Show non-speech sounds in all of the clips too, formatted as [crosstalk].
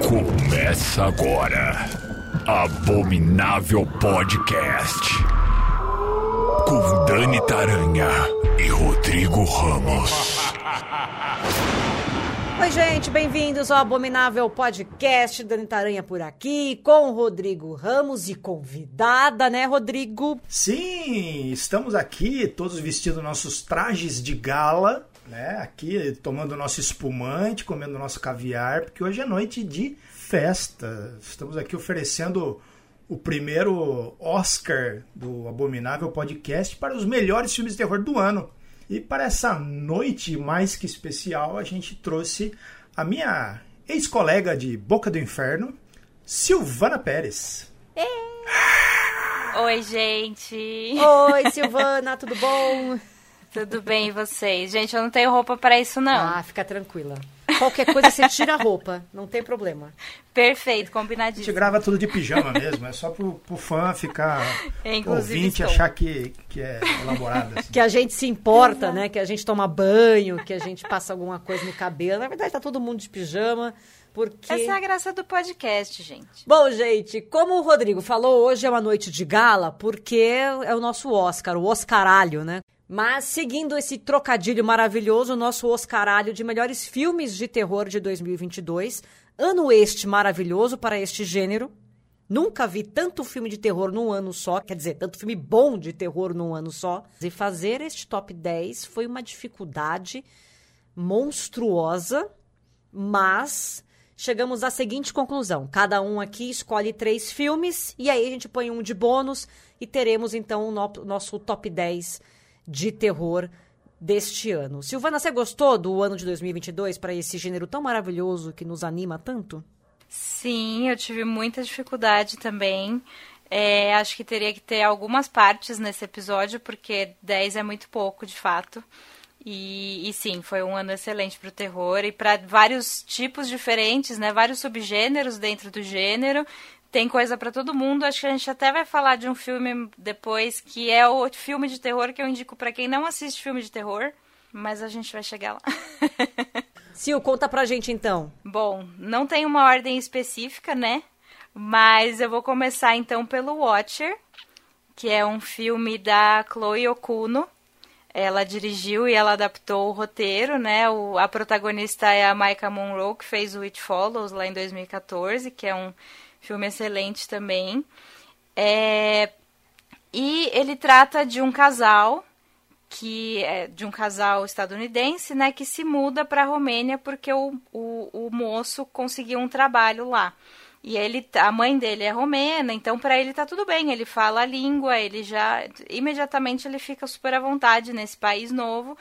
Começa agora. Abominável Podcast. Com Dani Taranha e Rodrigo Ramos. [laughs] Oi, gente, bem-vindos ao Abominável Podcast. Dani Taranha por aqui, com o Rodrigo Ramos e convidada, né, Rodrigo? Sim, estamos aqui, todos vestindo nossos trajes de gala, né? Aqui tomando nosso espumante, comendo nosso caviar, porque hoje é noite de festa. Estamos aqui oferecendo o primeiro Oscar do Abominável Podcast para os melhores filmes de terror do ano. E para essa noite mais que especial, a gente trouxe a minha ex-colega de Boca do Inferno, Silvana Pérez. Oi, gente. Oi, [laughs] Silvana, tudo bom? Tudo bem e vocês? Gente, eu não tenho roupa para isso, não. Ah, fica tranquila. Qualquer coisa você tira a roupa, não tem problema. Perfeito, A gente grava tudo de pijama mesmo, é só pro, pro fã ficar [laughs] Inclusive ouvinte e estou. achar que, que é elaborado. assim. Que a gente se importa, né? Que a gente toma banho, que a gente passa alguma coisa no cabelo. Na verdade, tá todo mundo de pijama, porque... Essa é a graça do podcast, gente. Bom, gente, como o Rodrigo falou, hoje é uma noite de gala, porque é o nosso Oscar, o Oscaralho, né? Mas seguindo esse trocadilho maravilhoso, nosso Oscaralho de melhores filmes de terror de 2022, ano este maravilhoso para este gênero. Nunca vi tanto filme de terror num ano só, quer dizer, tanto filme bom de terror num ano só. E fazer este top 10 foi uma dificuldade monstruosa, mas chegamos à seguinte conclusão: cada um aqui escolhe três filmes e aí a gente põe um de bônus e teremos então o no- nosso top 10 de terror deste ano. Silvana, você gostou do ano de 2022 para esse gênero tão maravilhoso que nos anima tanto? Sim, eu tive muita dificuldade também. É, acho que teria que ter algumas partes nesse episódio, porque 10 é muito pouco, de fato. E, e sim, foi um ano excelente para o terror e para vários tipos diferentes, né? Vários subgêneros dentro do gênero. Tem coisa para todo mundo. Acho que a gente até vai falar de um filme depois que é o filme de terror que eu indico para quem não assiste filme de terror, mas a gente vai chegar lá. [laughs] Sil, conta pra gente então. Bom, não tem uma ordem específica, né? Mas eu vou começar então pelo Watcher, que é um filme da Chloe Okuno. Ela dirigiu e ela adaptou o roteiro, né? O, a protagonista é a Maika Monroe, que fez o It Follows lá em 2014, que é um filme excelente também. É, e ele trata de um casal que é de um casal estadunidense, né, que se muda para a Romênia porque o, o, o moço conseguiu um trabalho lá. E ele, a mãe dele é romena, então para ele tá tudo bem, ele fala a língua, ele já imediatamente ele fica super à vontade nesse país novo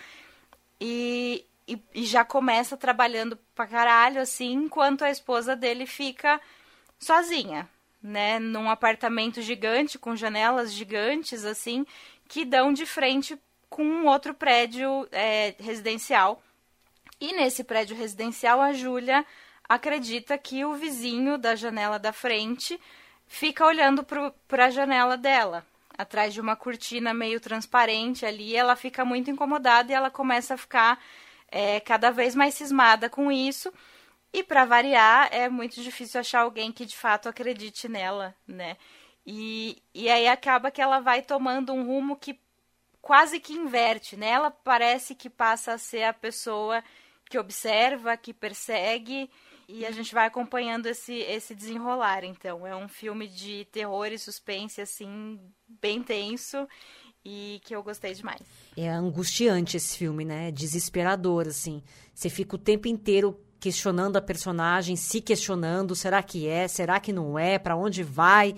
e, e, e já começa trabalhando pra caralho assim, enquanto a esposa dele fica sozinha, né, num apartamento gigante com janelas gigantes assim, que dão de frente com um outro prédio é, residencial. E nesse prédio residencial, a Júlia acredita que o vizinho da janela da frente fica olhando para a janela dela, atrás de uma cortina meio transparente ali. Ela fica muito incomodada e ela começa a ficar é, cada vez mais cismada com isso. E para variar, é muito difícil achar alguém que de fato acredite nela, né? E, e aí acaba que ela vai tomando um rumo que quase que inverte, né? Ela parece que passa a ser a pessoa que observa, que persegue, e a gente vai acompanhando esse, esse desenrolar. Então, é um filme de terror e suspense, assim, bem tenso e que eu gostei demais. É angustiante esse filme, né? É desesperador, assim. Você fica o tempo inteiro questionando a personagem, se questionando, será que é, será que não é, para onde vai?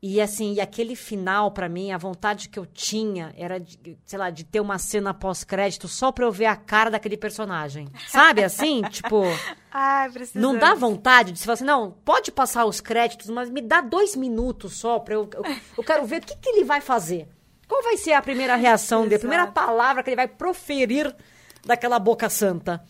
E assim, e aquele final para mim, a vontade que eu tinha era de, sei lá, de ter uma cena pós-crédito só pra eu ver a cara daquele personagem. Sabe assim? [laughs] tipo, Ai, não dá vontade de se falar assim, não, pode passar os créditos, mas me dá dois minutos só pra eu. Eu, eu quero ver o que, que ele vai fazer. Qual vai ser a primeira reação dele, a primeira palavra que ele vai proferir daquela boca santa?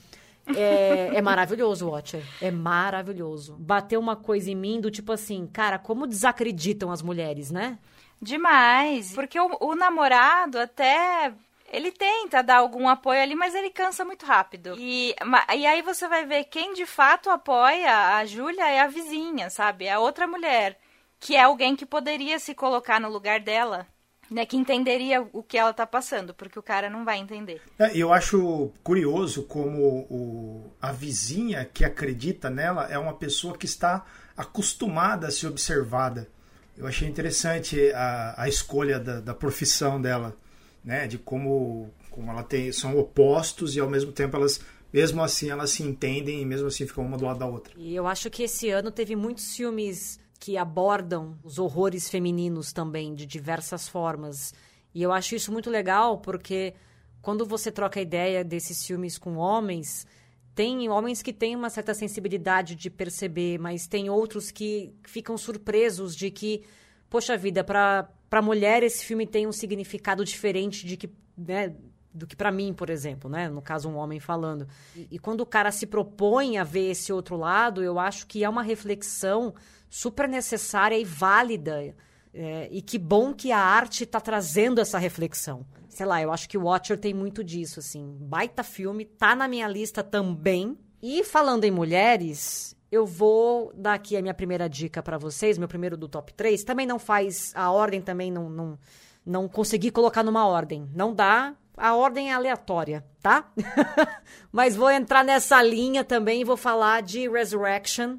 É, é maravilhoso Watcher. É maravilhoso. Bateu uma coisa em mim do tipo assim, cara, como desacreditam as mulheres, né? Demais. Porque o, o namorado até. Ele tenta dar algum apoio ali, mas ele cansa muito rápido. E, e aí você vai ver quem de fato apoia a Júlia é a vizinha, sabe? É a outra mulher. Que é alguém que poderia se colocar no lugar dela né, que entenderia o que ela tá passando, porque o cara não vai entender. É, eu acho curioso como o, a vizinha que acredita nela é uma pessoa que está acostumada a ser observada. Eu achei interessante a, a escolha da, da profissão dela, né, de como, como ela tem são opostos e ao mesmo tempo elas mesmo assim elas se entendem e mesmo assim ficam uma do lado da outra. E eu acho que esse ano teve muitos filmes que abordam os horrores femininos também, de diversas formas. E eu acho isso muito legal, porque quando você troca a ideia desses filmes com homens, tem homens que têm uma certa sensibilidade de perceber, mas tem outros que ficam surpresos de que, poxa vida, para mulher esse filme tem um significado diferente de que, né, do que para mim, por exemplo, né? No caso, um homem falando. E, e quando o cara se propõe a ver esse outro lado, eu acho que é uma reflexão super necessária e válida. É, e que bom que a arte está trazendo essa reflexão. Sei lá, eu acho que o Watcher tem muito disso, assim. Baita filme, tá na minha lista também. E falando em mulheres, eu vou dar aqui a minha primeira dica para vocês, meu primeiro do top 3. Também não faz a ordem, também não, não, não consegui colocar numa ordem. Não dá, a ordem é aleatória, tá? [laughs] Mas vou entrar nessa linha também e vou falar de Resurrection,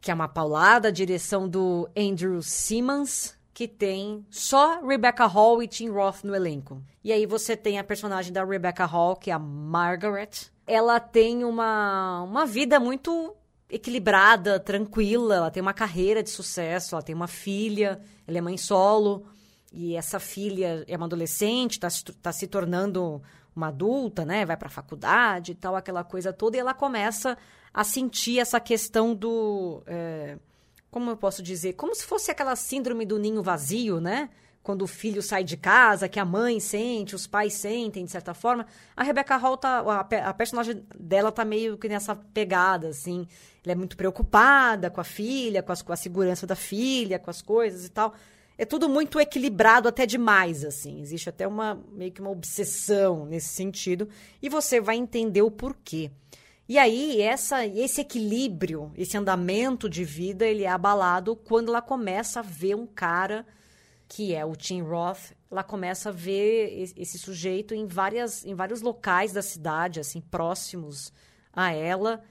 que é uma paulada, a direção do Andrew Simmons, que tem só Rebecca Hall e Tim Roth no elenco. E aí você tem a personagem da Rebecca Hall, que é a Margaret. Ela tem uma, uma vida muito equilibrada, tranquila, ela tem uma carreira de sucesso, ela tem uma filha, ela é mãe solo, e essa filha é uma adolescente, está tá se tornando uma adulta, né? Vai para a faculdade e tal, aquela coisa toda, e ela começa a sentir essa questão do. É, como eu posso dizer? Como se fosse aquela síndrome do ninho vazio, né? Quando o filho sai de casa, que a mãe sente, os pais sentem, de certa forma. A Rebecca Hall, tá, a, a personagem dela tá meio que nessa pegada, assim. Ela é muito preocupada com a filha, com, as, com a segurança da filha, com as coisas e tal é tudo muito equilibrado até demais, assim. Existe até uma meio que uma obsessão nesse sentido e você vai entender o porquê. E aí, essa, esse equilíbrio, esse andamento de vida, ele é abalado quando ela começa a ver um cara que é o Tim Roth. Ela começa a ver esse sujeito em, várias, em vários locais da cidade, assim, próximos a ela.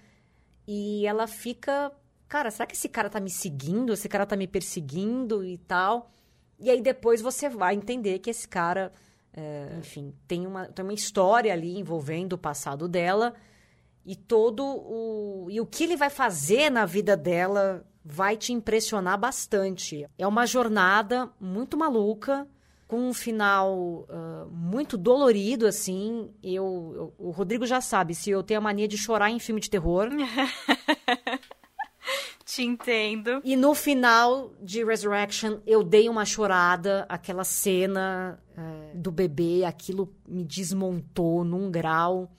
E ela fica, cara, será que esse cara tá me seguindo? Esse cara tá me perseguindo e tal? E aí depois você vai entender que esse cara, é, enfim, tem uma, tem uma história ali envolvendo o passado dela e todo o e o que ele vai fazer na vida dela vai te impressionar bastante. É uma jornada muito maluca, com um final uh, muito dolorido, assim. Eu, eu, o Rodrigo já sabe, se eu tenho a mania de chorar em filme de terror. [laughs] Te entendo. E no final de Resurrection, eu dei uma chorada. Aquela cena uh, do bebê, aquilo me desmontou num grau.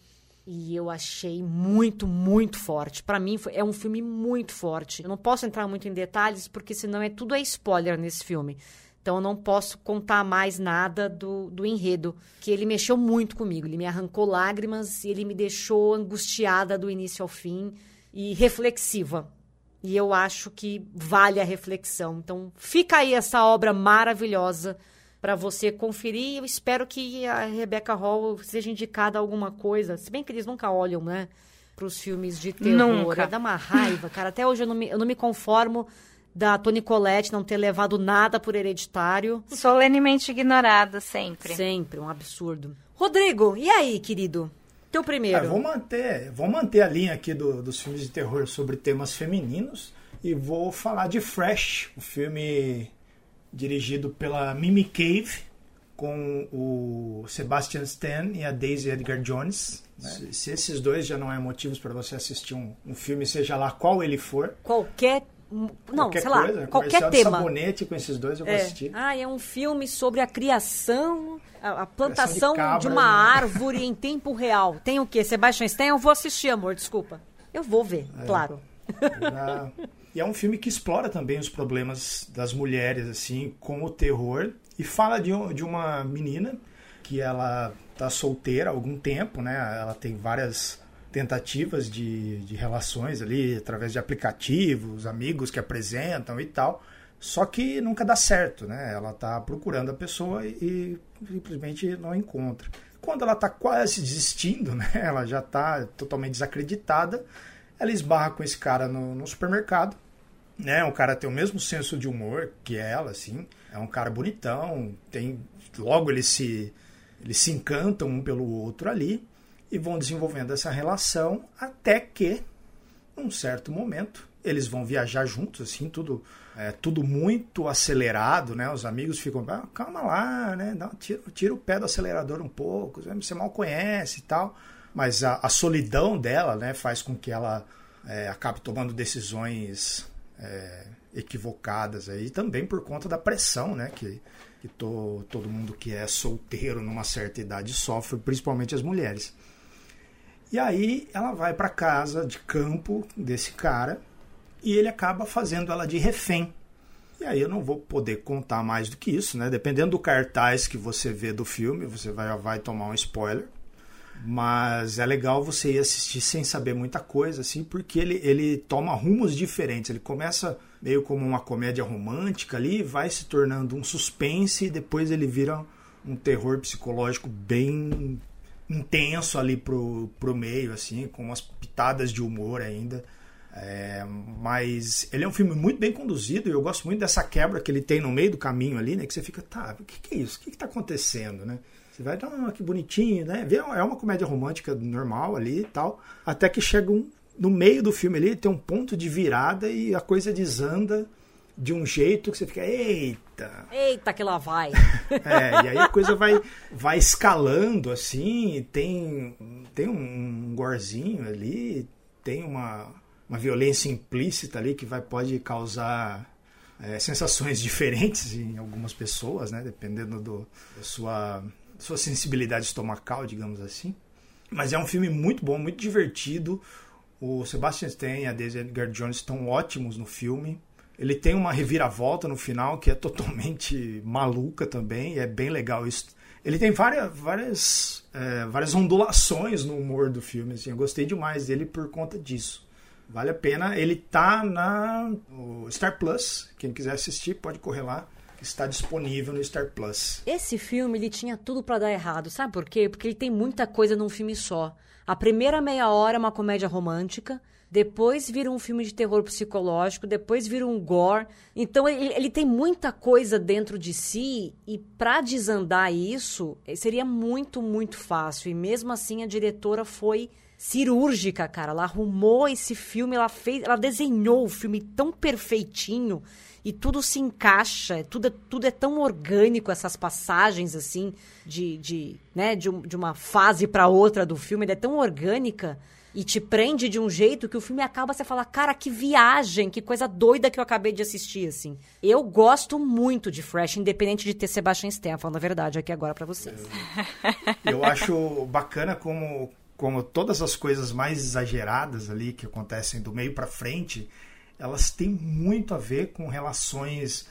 E eu achei muito, muito forte. Para mim, é um filme muito forte. Eu não posso entrar muito em detalhes, porque senão é tudo é spoiler nesse filme. Então eu não posso contar mais nada do, do enredo. Que ele mexeu muito comigo. Ele me arrancou lágrimas ele me deixou angustiada do início ao fim e reflexiva. E eu acho que vale a reflexão. Então fica aí essa obra maravilhosa para você conferir. Eu espero que a Rebecca Hall seja indicada a alguma coisa. Se bem que eles nunca olham, né? Para os filmes de terror. Nunca. Dá uma raiva, cara. Até hoje eu não me, eu não me conformo da Toni Collette não ter levado nada por hereditário. Solenemente ignorado, sempre. Sempre, um absurdo. Rodrigo, e aí, querido? Teu primeiro. É, vou manter, vou manter a linha aqui do, dos filmes de terror sobre temas femininos e vou falar de Fresh, o filme dirigido pela Mimi Cave, com o Sebastian Stan e a Daisy Edgar Jones. Né? Se, se, esses dois já não é motivos para você assistir um, um, filme, seja lá qual ele for. Qualquer. Não, qualquer sei coisa, lá, qualquer tema. sabonete com esses dois eu vou é. assistir. Ah, é um filme sobre a criação, a, a plantação de, cabras, de, uma né? [laughs] árvore em tempo real. Tem o quê? Sebastian Stan? Eu vou assistir, amor, desculpa. Eu vou ver, É. claro. Na- É um filme que explora também os problemas das mulheres, assim, com o terror. E fala de, um- de uma menina que ela tá solteira há algum tempo, né? Ela tem várias tentativas de, de relações ali através de aplicativos, amigos que apresentam e tal. Só que nunca dá certo, né? Ela tá procurando a pessoa e, e simplesmente não encontra. Quando ela tá quase desistindo, [laughs] né? Ela já tá totalmente desacreditada. Ela esbarra com esse cara no, no supermercado, né? O cara tem o mesmo senso de humor que ela, assim. É um cara bonitão, tem logo eles se eles se encantam um pelo outro ali e vão desenvolvendo essa relação até que, num certo momento, eles vão viajar juntos, assim, tudo, é, tudo muito acelerado, né? Os amigos ficam, ah, calma lá, né? Tira, tira o pé do acelerador um pouco, você mal conhece e tal. Mas a, a solidão dela, né, faz com que ela é, acabe tomando decisões é, equivocadas aí, também por conta da pressão, né? Que, que to, todo mundo que é solteiro numa certa idade sofre, principalmente as mulheres. E aí ela vai para casa de campo desse cara e ele acaba fazendo ela de refém. E aí eu não vou poder contar mais do que isso, né? Dependendo do cartaz que você vê do filme, você vai, vai tomar um spoiler. Mas é legal você ir assistir sem saber muita coisa, assim, porque ele, ele toma rumos diferentes. Ele começa meio como uma comédia romântica ali, vai se tornando um suspense e depois ele vira um terror psicológico bem intenso ali pro, pro meio, assim, com umas pitadas de humor ainda. É, mas ele é um filme muito bem conduzido e eu gosto muito dessa quebra que ele tem no meio do caminho ali, né? Que você fica, tá, o que, que é isso? O que, que tá acontecendo, né? Você vai, ah, que bonitinho, né? É uma comédia romântica normal ali e tal. Até que chega um. No meio do filme ali, tem um ponto de virada e a coisa desanda de um jeito que você fica, eita! Eita, que lá vai! [laughs] é, e aí a coisa vai, vai escalando assim, tem, tem um gorzinho ali, tem uma, uma violência implícita ali que vai, pode causar é, sensações [laughs] diferentes em algumas pessoas, né? Dependendo do, da sua, sua sensibilidade estomacal, digamos assim. Mas é um filme muito bom, muito divertido. O Sebastian Stan e a Daisy Edgar Jones estão ótimos no filme. Ele tem uma reviravolta no final que é totalmente [laughs] maluca também, é bem legal isso. Ele tem várias, várias, é, várias ondulações no humor do filme, assim, eu gostei demais dele por conta disso. Vale a pena, ele tá na Star Plus, quem quiser assistir pode correr lá, está disponível no Star Plus. Esse filme, ele tinha tudo para dar errado, sabe por quê? Porque ele tem muita coisa num filme só. A primeira meia hora é uma comédia romântica, depois vira um filme de terror psicológico, depois vira um gore. Então ele, ele tem muita coisa dentro de si e para desandar isso eh, seria muito, muito fácil. E mesmo assim a diretora foi cirúrgica, cara. Ela arrumou esse filme, ela fez, ela desenhou o filme tão perfeitinho e tudo se encaixa, tudo, é, tudo é tão orgânico, essas passagens assim de, de, né, de, de uma fase para outra do filme, é tão orgânica e te prende de um jeito que o filme acaba você fala, cara, que viagem, que coisa doida que eu acabei de assistir, assim. Eu gosto muito de Fresh, independente de ter Sebastian Stan, falando a verdade aqui agora para vocês. Eu, eu acho bacana como, como todas as coisas mais exageradas ali que acontecem do meio para frente, elas têm muito a ver com relações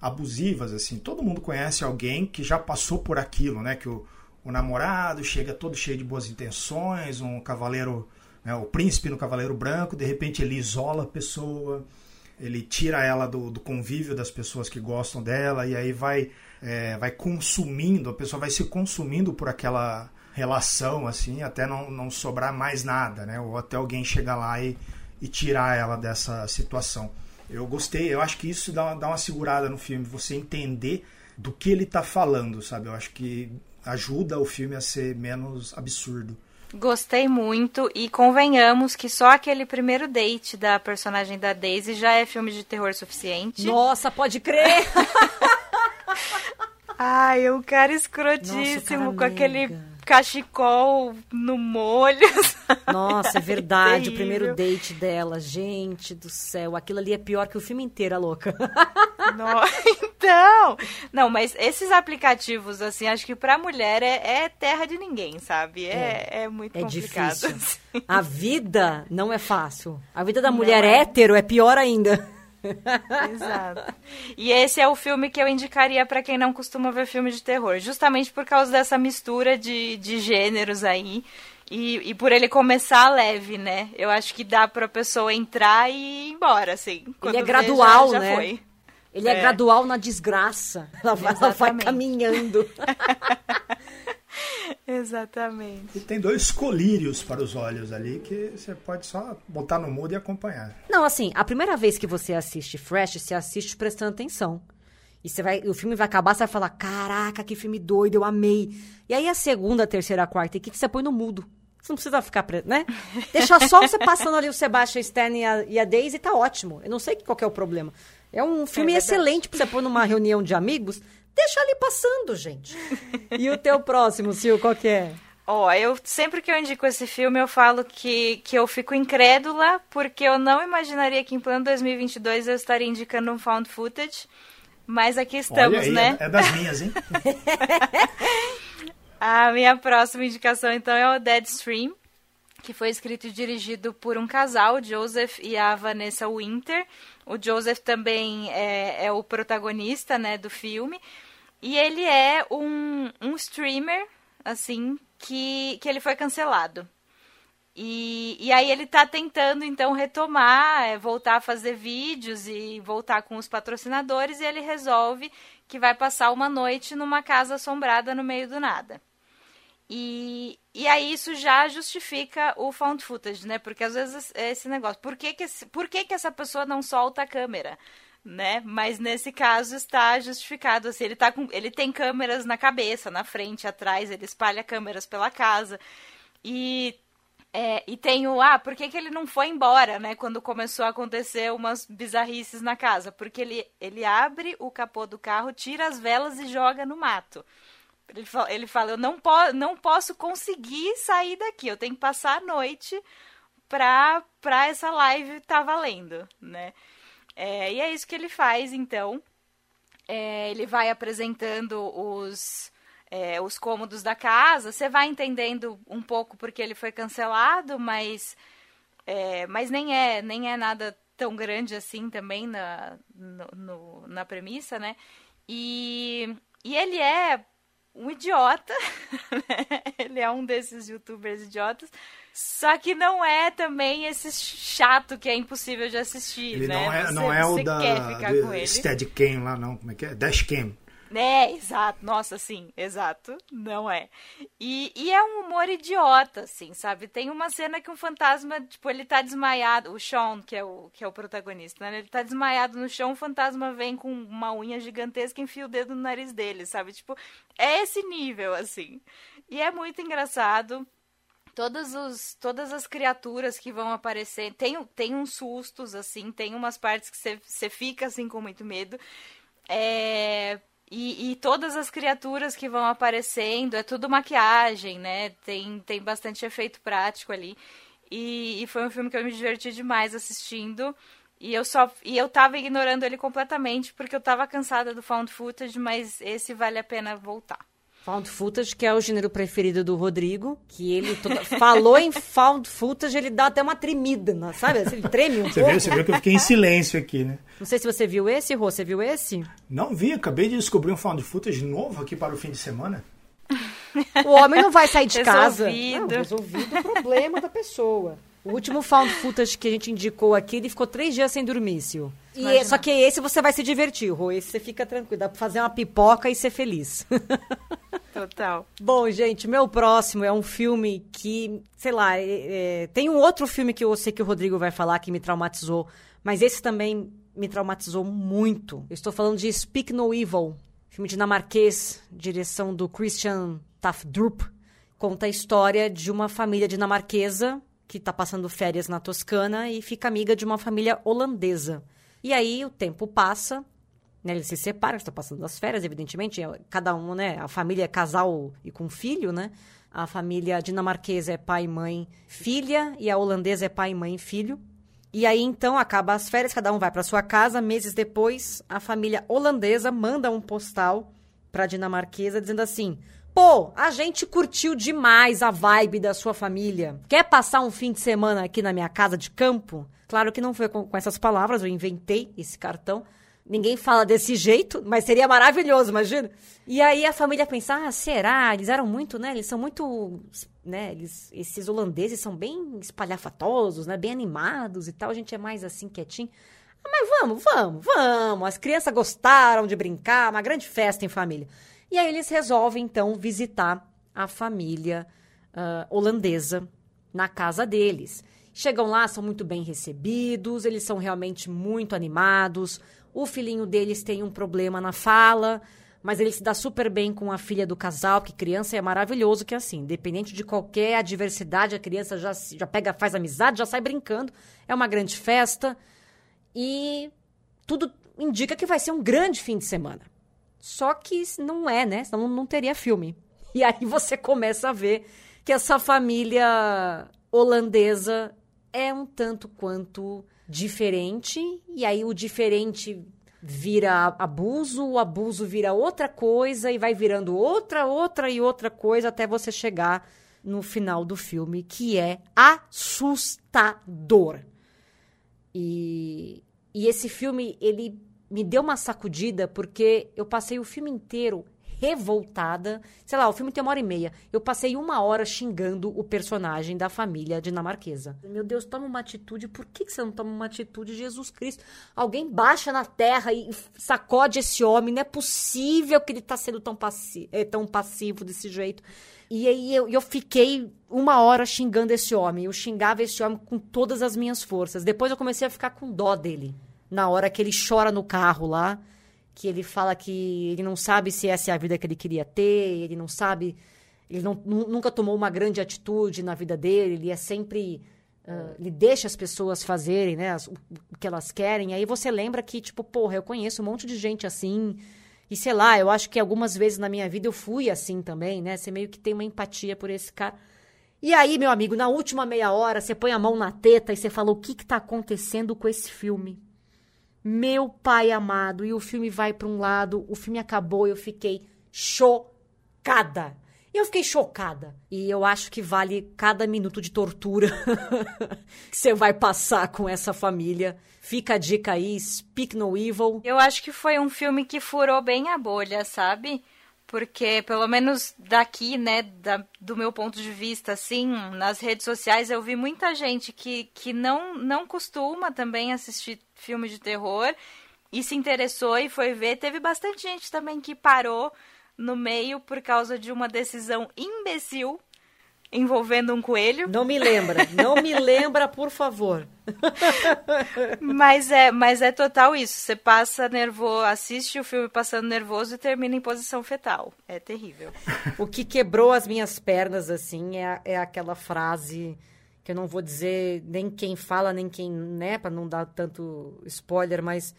abusivas, assim. Todo mundo conhece alguém que já passou por aquilo, né? Que o, o namorado chega todo cheio de boas intenções, um cavaleiro né, o príncipe no cavaleiro branco, de repente ele isola a pessoa, ele tira ela do, do convívio das pessoas que gostam dela e aí vai, é, vai consumindo, a pessoa vai se consumindo por aquela relação, assim, até não, não sobrar mais nada, né? Ou até alguém chegar lá e, e tirar ela dessa situação. Eu gostei, eu acho que isso dá, dá uma segurada no filme, você entender do que ele está falando, sabe? Eu acho que ajuda o filme a ser menos absurdo. Gostei muito e convenhamos que só aquele primeiro date da personagem da Daisy já é filme de terror suficiente. Nossa, pode crer! [laughs] Ai, é um cara escrotíssimo Nossa, com aquele cachecol no molho. [laughs] Nossa, é verdade, o primeiro date dela. Gente do céu, aquilo ali é pior que o filme inteiro, a louca. [laughs] então, não, mas esses aplicativos, assim, acho que pra mulher é, é terra de ninguém, sabe? É, é, é muito é complicado. Difícil. [laughs] Assim. A vida não é fácil. A vida da mulher é. hétero é pior ainda. [laughs] Exato. E esse é o filme que eu indicaria para quem não costuma ver filme de terror, justamente por causa dessa mistura de, de gêneros aí. E, e por ele começar leve, né? Eu acho que dá pra pessoa entrar e ir embora, assim. Ele é gradual, já, já né? Foi. Ele é. é. gradual na desgraça. Ela vai, ela vai caminhando. [laughs] [laughs] Exatamente. E tem dois colírios para os olhos ali que você pode só botar no mudo e acompanhar. Não, assim, a primeira vez que você assiste Fresh, você assiste prestando atenção. E você vai, o filme vai acabar, você vai falar: Caraca, que filme doido, eu amei. E aí a segunda, a terceira, a quarta, e que, que você põe no mudo? Você não precisa ficar, né? [laughs] Deixa só você passando ali o Sebastian Stan e a, e a Daisy, tá ótimo. Eu não sei qual é o problema. É um filme é excelente pra você pôr numa reunião de amigos. Deixa ali passando, gente. [laughs] E o teu próximo, Sil, qual que é? Ó, oh, eu sempre que eu indico esse filme, eu falo que, que eu fico incrédula, porque eu não imaginaria que em plano 2022 eu estaria indicando um found footage. Mas aqui estamos, aí, né? É, é das minhas, hein? [laughs] A minha próxima indicação, então, é o Deadstream, que foi escrito e dirigido por um casal, Joseph e a Vanessa Winter. O Joseph também é, é o protagonista, né, do filme. E ele é um, um streamer, assim, que, que ele foi cancelado. E, e aí ele tá tentando, então, retomar, é, voltar a fazer vídeos e voltar com os patrocinadores, e ele resolve que vai passar uma noite numa casa assombrada no meio do nada. E, e aí isso já justifica o found footage, né? Porque às vezes é esse negócio, por que, que, por que, que essa pessoa não solta a câmera? Né? Mas nesse caso está justificado, assim, ele, tá com, ele tem câmeras na cabeça, na frente, atrás, ele espalha câmeras pela casa. E é, e tem o, ah, por que, que ele não foi embora, né? Quando começou a acontecer umas bizarrices na casa. Porque ele, ele abre o capô do carro, tira as velas e joga no mato. Ele fala, ele fala eu não, po não posso conseguir sair daqui, eu tenho que passar a noite pra, pra essa live tá valendo, né? É, e é isso que ele faz, então. É, ele vai apresentando os, é, os cômodos da casa, você vai entendendo um pouco porque ele foi cancelado, mas, é, mas nem é nem é nada tão grande assim também na, no, no, na premissa, né? E, e ele é um idiota, [laughs] né? ele é um desses youtubers idiotas, só que não é também esse chato que é impossível de assistir, ele né? Não é, você, não é o da Steadicam lá, não, como é que é? Dashcam. É, exato. Nossa, sim, exato. Não é. E, e é um humor idiota, assim, sabe? Tem uma cena que um fantasma, tipo, ele tá desmaiado. O Sean, que é o, que é o protagonista, né? Ele tá desmaiado no chão, o fantasma vem com uma unha gigantesca e enfia o dedo no nariz dele, sabe? Tipo, é esse nível, assim. E é muito engraçado todas, os, todas as criaturas que vão aparecer. Tem, tem uns sustos, assim, tem umas partes que você fica, assim, com muito medo. É, e, e, todas as criaturas que vão aparecendo, é tudo maquiagem, né? Tem, tem bastante efeito prático ali. E, e, foi um filme que eu me diverti demais assistindo. E eu só. E eu tava ignorando ele completamente porque eu tava cansada do found footage, mas esse vale a pena voltar. Found footage, que é o gênero preferido do Rodrigo, que ele toda... [laughs] falou em found footage, ele dá até uma tremida, sabe? Assim, ele treme um você pouco. Viu, você viu que eu fiquei em silêncio aqui, né? Não sei se você viu esse, Rô, você viu esse? Não vi, acabei de descobrir um found footage novo aqui para o fim de semana. O homem não vai sair de [laughs] casa. Resolvido. Não, resolvido o problema da pessoa. O último found footage que a gente indicou aqui, ele ficou três dias sem dormir, Sil. E, só que esse você vai se divertir, Rô. Esse você fica tranquilo. Dá pra fazer uma pipoca e ser feliz. [laughs] Total. Bom, gente, meu próximo é um filme que, sei lá, é, é, tem um outro filme que eu sei que o Rodrigo vai falar que me traumatizou, mas esse também me traumatizou muito. Eu estou falando de Speak No Evil, filme dinamarquês, direção do Christian Tafdrup. Conta a história de uma família dinamarquesa que está passando férias na Toscana e fica amiga de uma família holandesa. E aí o tempo passa, né, eles se separam, estão passando as férias, evidentemente, é, cada um, né, a família é casal e com filho, né? A família dinamarquesa é pai, mãe, filha, e a holandesa é pai, mãe filho. E aí, então, acaba as férias, cada um vai para sua casa. Meses depois, a família holandesa manda um postal para a dinamarquesa dizendo assim: Pô, a gente curtiu demais a vibe da sua família. Quer passar um fim de semana aqui na minha casa de campo? Claro que não foi com, com essas palavras, eu inventei esse cartão. Ninguém fala desse jeito, mas seria maravilhoso, imagina. E aí a família pensa, ah, será? Eles eram muito, né? Eles são muito, né? Eles, esses holandeses são bem espalhafatosos, né? Bem animados e tal. A gente é mais assim, quietinho. Ah, mas vamos, vamos, vamos. As crianças gostaram de brincar, uma grande festa em família. E aí eles resolvem, então, visitar a família uh, holandesa na casa deles. Chegam lá, são muito bem recebidos, eles são realmente muito animados. O filhinho deles tem um problema na fala, mas ele se dá super bem com a filha do casal, porque criança é maravilhoso que é assim, independente de qualquer adversidade, a criança já, já pega, faz amizade, já sai brincando. É uma grande festa e tudo indica que vai ser um grande fim de semana. Só que não é, né? Senão não teria filme. E aí você começa a ver que essa família holandesa é um tanto quanto diferente, e aí o diferente vira abuso, o abuso vira outra coisa e vai virando outra, outra e outra coisa até você chegar no final do filme, que é assustador. E, e esse filme, ele me deu uma sacudida porque eu passei o filme inteiro revoltada. Sei lá, o filme tem uma hora e meia. Eu passei uma hora xingando o personagem da família dinamarquesa. Meu Deus, toma uma atitude. Por que, você não toma uma atitude, Jesus Cristo? Alguém baixa na terra e sacode esse homem. Não é possível que ele está sendo tão, passi é, tão passivo desse jeito. E aí eu, eu fiquei uma hora xingando esse homem. Eu xingava esse homem com todas as minhas forças. Depois eu comecei a ficar com dó dele na hora que ele chora no carro lá, que ele fala que ele não sabe se essa é a vida que ele queria ter, ele não sabe, ele não, nunca tomou uma grande atitude na vida dele, ele é sempre Uh, ele deixa as pessoas fazerem, né, as, o que elas querem. Aí você lembra que, tipo, porra, eu conheço um monte de gente assim. E sei lá, eu acho que algumas vezes na minha vida eu fui assim também, né? Você meio que tem uma empatia por esse cara. E aí, meu amigo, na última meia hora, você põe a mão na teta e você fala: o que que tá acontecendo com esse filme? Meu pai amado, e o filme vai para um lado, o filme acabou, eu fiquei chocada. Eu fiquei chocada. E eu acho que vale cada minuto de tortura [laughs] que você vai passar com essa família. Fica a dica aí, Speak No Evil. Eu acho que foi um filme que furou bem a bolha, sabe? Porque, pelo menos daqui, né, da, do meu ponto de vista, assim, nas redes sociais, eu vi muita gente que, que não, não costuma também assistir filme de terror e se interessou e foi ver. Teve bastante gente também que parou no meio por causa de uma decisão imbecil envolvendo um coelho. Não me lembra, não me lembra, por favor. [laughs] mas é, mas é total isso. Você passa nervoso, assiste o filme passando nervoso e termina em posição fetal. É terrível. O que quebrou as minhas pernas assim é, é aquela frase que eu não vou dizer nem quem fala nem quem, né, para não dar tanto spoiler, mas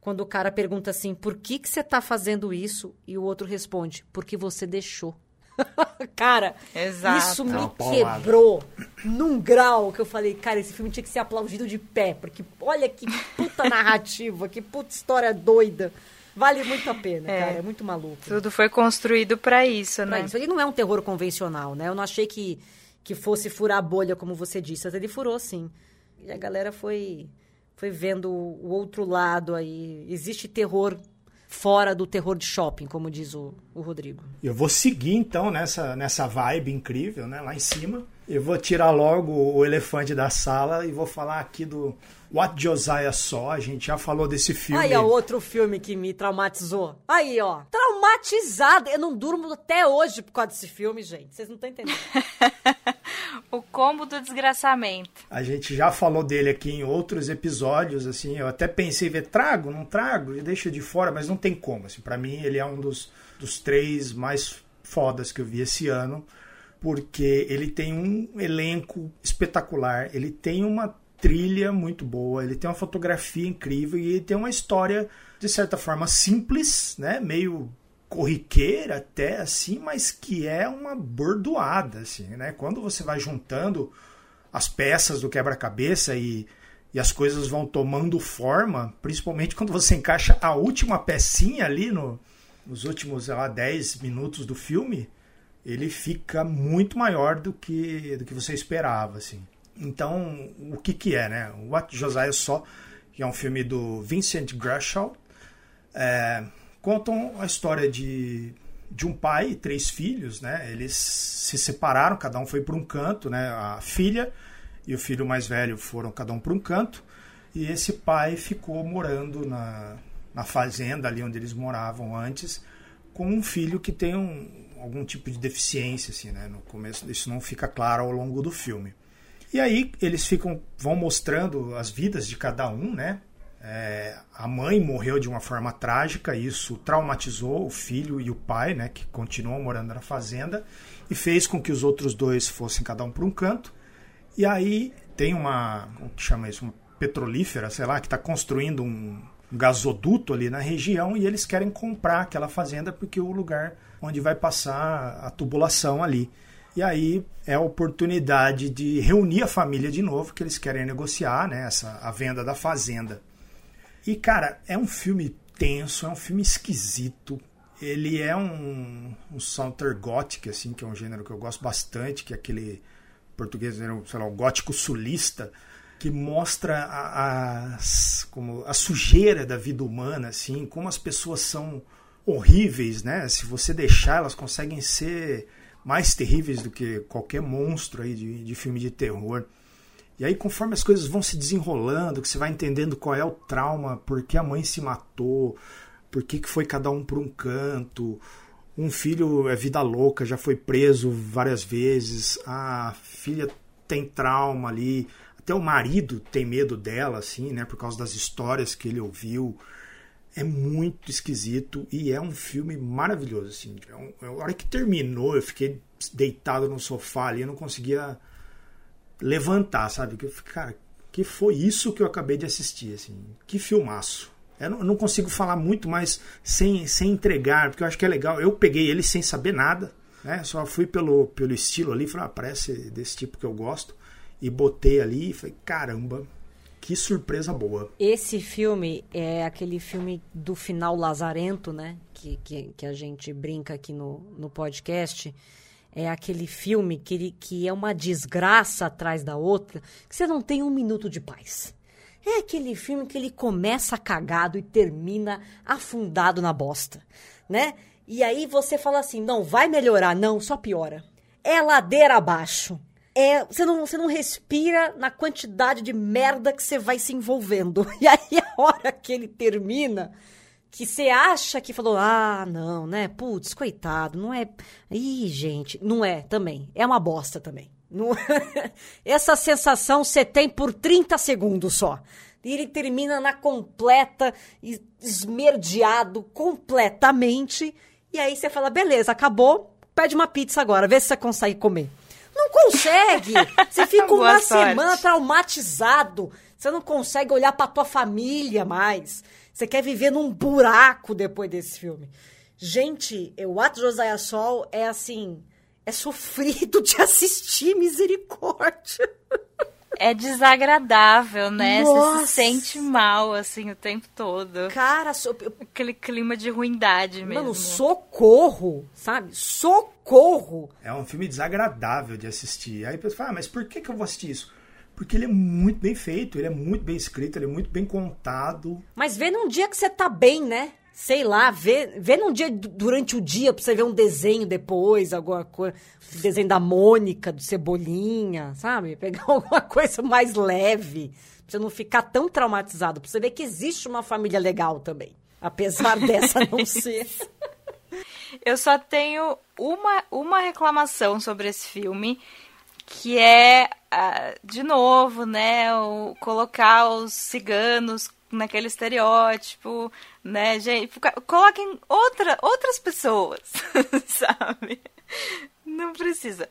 quando o cara pergunta assim: "Por que que você tá fazendo isso?" e o outro responde: "Porque você deixou". [laughs] cara, Exato. isso me quebrou num grau que eu falei, cara, esse filme tinha que ser aplaudido de pé, porque olha que puta narrativa, que puta história doida. Vale muito a pena, é. cara, é muito maluco. Tudo foi construído para isso, pra né? Isso. Ele não é um terror convencional, né? Eu não achei que, que fosse furar a bolha, como você disse, mas ele furou sim. E a galera foi foi vendo o outro lado aí. Existe terror fora do terror de shopping, como diz o, o Rodrigo. Eu vou seguir então nessa, nessa vibe incrível, né? Lá em cima. Eu vou tirar logo o elefante da sala e vou falar aqui do What Josiah Saw. A gente já falou desse filme. Aí, ó, outro filme que me traumatizou. Aí, ó. Traumatizado. Eu não durmo até hoje por causa desse filme, gente. Vocês não estão entendendo. [laughs] o combo do desgraçamento. A gente já falou dele aqui em outros episódios, assim. Eu até pensei ver, trago, não trago, e deixa de fora, mas não tem como. Assim, para mim, ele é um dos, dos três mais fodas que eu vi esse ano porque ele tem um elenco espetacular, ele tem uma trilha muito boa, ele tem uma fotografia incrível e ele tem uma história de certa forma simples, né, meio corriqueira até assim, mas que é uma bordoada assim, né? Quando você vai juntando as peças do quebra-cabeça e, e as coisas vão tomando forma, principalmente quando você encaixa a última pecinha ali no, nos últimos, sei lá, 10 minutos do filme, ele fica muito maior do que, do que você esperava, assim. Então, o que que é, né? What Josiah Saw, que é um filme do Vincent Grashaw, é, contam a história de, de um pai e três filhos, né? Eles se separaram, cada um foi para um canto, né? A filha e o filho mais velho foram cada um para um canto, e esse pai ficou morando na, na fazenda ali onde eles moravam antes, com um filho que tem um, algum tipo de deficiência, assim, né? No começo isso não fica claro ao longo do filme. E aí eles ficam vão mostrando as vidas de cada um, né? É, a mãe morreu de uma forma trágica, isso traumatizou o filho e o pai, né, que continuam morando na fazenda, e fez com que os outros dois fossem cada um para um canto. E aí tem uma, como que chama isso, uma petrolífera, sei lá, que está construindo um, gasoduto ali na região e eles querem comprar aquela fazenda porque é o lugar onde vai passar a tubulação ali. E aí é a oportunidade de reunir a família de novo, que eles querem negociar né, essa, a venda da fazenda. E, cara, é um filme tenso, é um filme esquisito. Ele é um, um Southern Gothic, assim, que é um gênero que eu gosto bastante, que é aquele português, sei lá, gótico sulista, que mostra a, a, como a sujeira da vida humana, assim, como as pessoas são horríveis, né? Se você deixar, elas conseguem ser mais terríveis do que qualquer monstro aí de, de filme de terror. E aí, conforme as coisas vão se desenrolando, que você vai entendendo qual é o trauma, por que a mãe se matou, por que, que foi cada um para um canto, um filho é vida louca, já foi preso várias vezes, a filha tem trauma ali, até o marido tem medo dela, assim, né, por causa das histórias que ele ouviu é muito esquisito e é um filme maravilhoso. Assim. É um, a hora que terminou, eu fiquei deitado no sofá ali, eu não conseguia levantar, sabe? Que, cara, que foi isso que eu acabei de assistir, assim. Que filmaço. Eu não, eu não consigo falar muito, mas sem, sem entregar, porque eu acho que é legal. Eu peguei ele sem saber nada, né? Só fui pelo, pelo estilo ali, falei, ah, parece desse tipo que eu gosto. E botei ali e falei, caramba, que surpresa boa. Esse filme é aquele filme do final lazarento, né? Que, que, que a gente brinca aqui no, no podcast. É aquele filme que, ele, que é uma desgraça atrás da outra, que você não tem um minuto de paz. É aquele filme que ele começa cagado e termina afundado na bosta, né? E aí você fala assim, não, vai melhorar. Não, só piora. É ladeira abaixo é, você, não, você não respira na quantidade de merda que você vai se envolvendo. [laughs] E aí, a hora que ele termina, que você acha que falou, ah, não, né? Putz, coitado, não é. Ih, gente, não é também. É uma bosta também. Não... [laughs] Essa sensação você tem por 30 segundos só. E ele termina na completa, esmerdeado completamente. E aí você fala, beleza, acabou, pede uma pizza agora, vê se você consegue comer. Não consegue. [laughs] Você fica uma sorte. semana traumatizado. Você não consegue olhar para tua família mais. Você quer viver num buraco depois desse filme. Gente, o Ato Josiah Sol é assim, é sofrido de assistir misericórdia. É desagradável, né? Nossa. Você se sente mal, assim, o tempo todo. Cara, so... aquele clima de ruindade mesmo. Mano, socorro, sabe? Socorro! É um filme desagradável de assistir. Aí você fala, ah, mas por que, que eu vou assistir isso? Porque ele é muito bem feito, ele é muito bem escrito, ele é muito bem contado. Mas vê num dia que você tá bem, né? sei lá, vê, vê num dia durante o dia pra você ver um desenho depois, alguma coisa. Desenho da Mônica, do Cebolinha, sabe? Pegar [laughs] alguma coisa mais leve. Pra você não ficar tão traumatizado. Pra você ver que existe uma família legal também. Apesar [laughs] dessa não ser. Eu só tenho uma, uma reclamação sobre esse filme, que é, uh, de novo, né, o, colocar os ciganos naquele estereótipo, né, gente? Coloquem outra, outras pessoas, [laughs] sabe? Não precisa.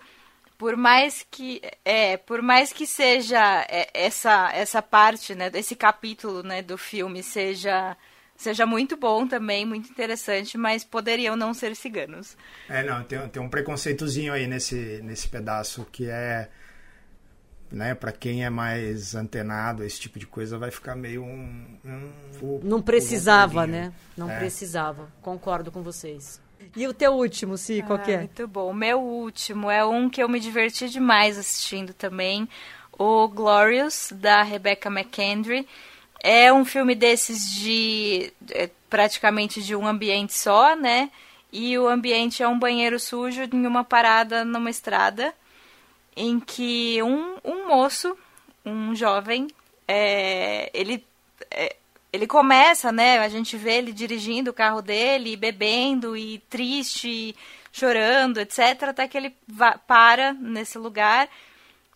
Por mais que é, por mais que seja é, essa essa parte, né, desse capítulo, né, do filme seja seja muito bom também, muito interessante, mas poderiam não ser ciganos. É, não, tem, tem um preconceitozinho aí nesse, nesse pedaço que é né, para quem é mais antenado, esse tipo de coisa vai ficar meio um. um não precisava, né? Não é. precisava. Concordo com vocês. E o teu último, Si, qual que Ah, é? Muito bom. O meu último é um que eu me diverti demais assistindo também. O Glorious, da Rebecca McKendry. É um filme desses de é, praticamente de um ambiente só, né? E o ambiente é um banheiro sujo em uma parada numa estrada em que um, um moço, um jovem, é, ele, é, ele começa, né? A gente vê ele dirigindo o carro dele, bebendo e triste, e chorando, etc. Até que ele para nesse lugar,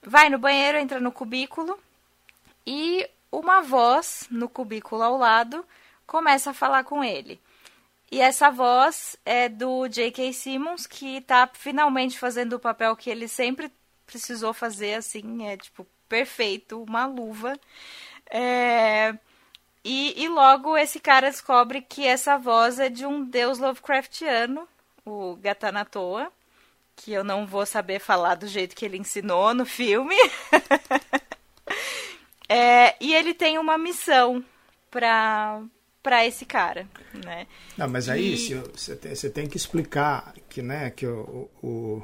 vai no banheiro, entra no cubículo e uma voz no cubículo ao lado começa a falar com ele. E essa voz é do J.K. Simmons, que tá finalmente fazendo o papel que ele sempre precisou fazer, assim, é tipo perfeito, uma luva. É, E, e logo esse cara descobre que essa voz é de um deus Lovecraftiano, o Gatanatoa, que eu não vou saber falar do jeito que ele ensinou no filme. [laughs] É, e ele tem uma missão pra, pra esse cara, né? Não, mas aí E- você tem, você tem que explicar que, né, que o, o-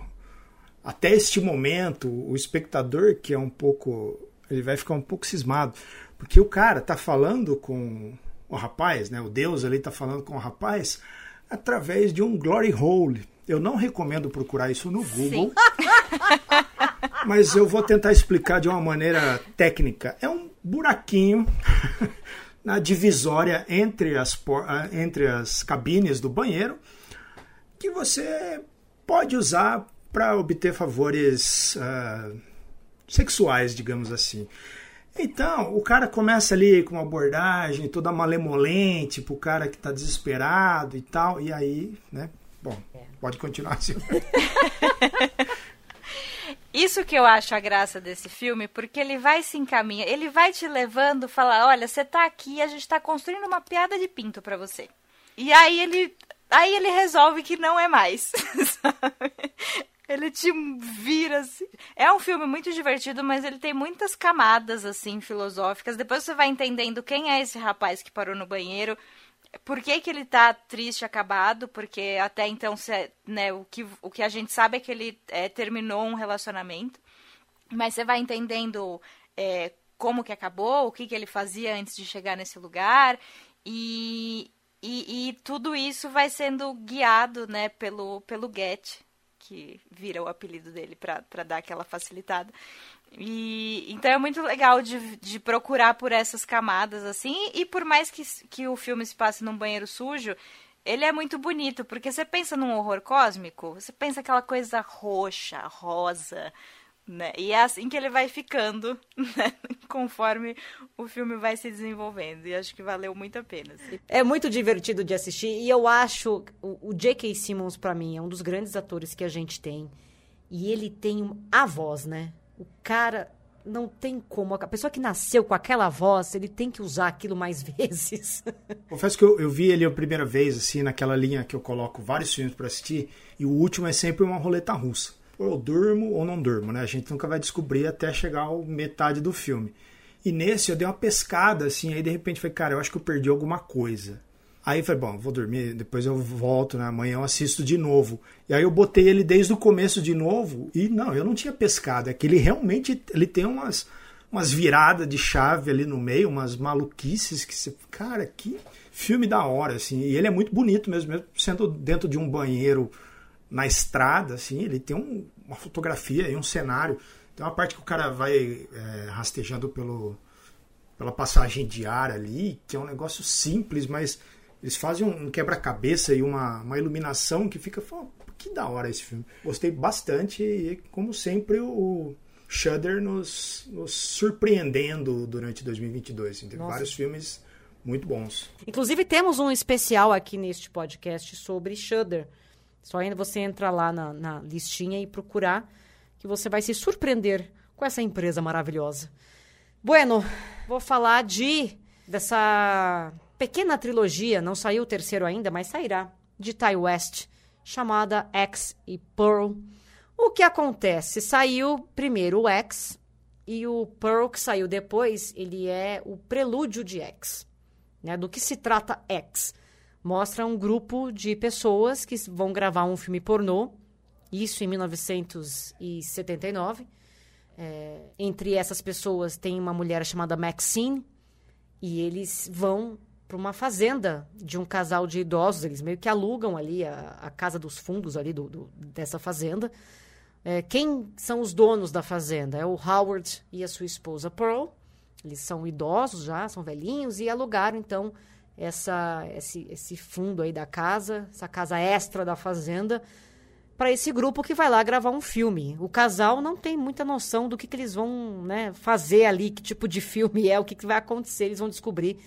até este momento o espectador que é um pouco ele vai ficar um pouco cismado porque o cara tá falando com o rapaz, né, o Deus ali tá falando com o rapaz através de um glory hole. Eu não recomendo procurar isso no Google. [laughs] Mas eu vou tentar explicar de uma maneira técnica. É um buraquinho [laughs] na divisória entre as, ah, entre as cabines do banheiro que você pode usar para obter favores ah, sexuais, digamos assim. Então, o cara começa ali com uma abordagem toda malemolente pro cara que tá desesperado e tal, e aí, né? Bom, pode continuar assim. [laughs] Isso que eu acho a graça desse filme, porque ele vai se encaminhar, ele vai te levando, falar, olha, você tá aqui, a gente tá construindo uma piada de pinto pra você. E aí ele, aí ele resolve que não é mais. [laughs] sabe? Ele te vira assim. É um filme muito divertido, mas ele tem muitas camadas assim filosóficas. Depois você vai entendendo quem é esse rapaz que parou no banheiro, por que, que ele tá triste, acabado? Porque até então, né, o, que, o que a gente sabe é que ele é, terminou um relacionamento. Mas você vai entendendo é, como que acabou, o que, que ele fazia antes de chegar nesse lugar. E, e, e tudo isso vai sendo guiado né, pelo, pelo Get, que vira o apelido dele para dar aquela facilitada. E então é muito legal de, de procurar por essas camadas assim, e por mais que, que o filme se passe num banheiro sujo, ele é muito bonito, porque você pensa num horror cósmico, você pensa aquela coisa roxa, rosa, né? E é assim que ele vai ficando, [laughs] né? Conforme o filme vai se desenvolvendo. E acho que valeu muito a pena. assim. É muito divertido de assistir e eu acho o, o J.K. Simmons pra mim é um dos grandes atores que a gente tem e ele tem a voz, né? Cara não tem como a pessoa que nasceu com aquela voz ele tem que usar aquilo mais [laughs] vezes. Confesso que eu, eu vi ele a primeira vez, assim, naquela linha que eu coloco vários filmes para assistir, e o último é sempre uma roleta russa. Ou eu durmo ou não durmo, né? A gente nunca vai descobrir até chegar a metade do filme. E nesse eu dei uma pescada, assim, aí de repente falei, cara, eu acho que eu perdi alguma coisa. Aí eu falei, bom, vou dormir, depois eu volto, né? Amanhã eu assisto de novo. E aí eu botei ele desde o começo de novo, e não, eu não tinha pescado, é que ele realmente ele tem umas, umas viradas de chave ali no meio, umas maluquices que você. Cara, que filme da hora, assim. E ele é muito bonito mesmo, mesmo sendo dentro de um banheiro na estrada, assim, ele tem um- uma fotografia e um cenário. Tem uma parte que o cara vai é, rastejando pelo, pela passagem de ar ali, que é um negócio simples, mas eles fazem um quebra-cabeça e uma, uma iluminação que fica, que da hora esse filme. Gostei bastante e, como sempre, o Shudder nos, nos surpreendendo durante 2022. assim. Teve Nossa. vários filmes muito bons. Inclusive temos um especial aqui neste podcast sobre Shudder. Só ainda você entra lá na, na listinha e procurar que você vai se surpreender com essa empresa maravilhosa. Bueno, vou falar de dessa pequena trilogia, não saiu o terceiro ainda, mas sairá, de Ty West, chamada X e Pearl. O que acontece? Saiu primeiro o X e o Pearl que saiu depois, ele é o prelúdio de X. Né? Do que se trata X? mostra um grupo de pessoas que vão gravar um filme pornô, isso em 1979. É, entre essas pessoas tem uma mulher chamada Maxine, e eles vão para uma fazenda de um casal de idosos. Eles meio que alugam ali a, a casa dos fundos ali do, do dessa fazenda. É, quem são os donos da fazenda? É o Howard e a sua esposa Pearl. Eles são idosos já, são velhinhos e alugaram então essa, esse, esse fundo aí da casa, essa casa extra da fazenda, para esse grupo que vai lá gravar um filme. O casal não tem muita noção do que, que eles vão né, fazer ali, que tipo de filme é, o que, que vai acontecer. Eles vão descobrir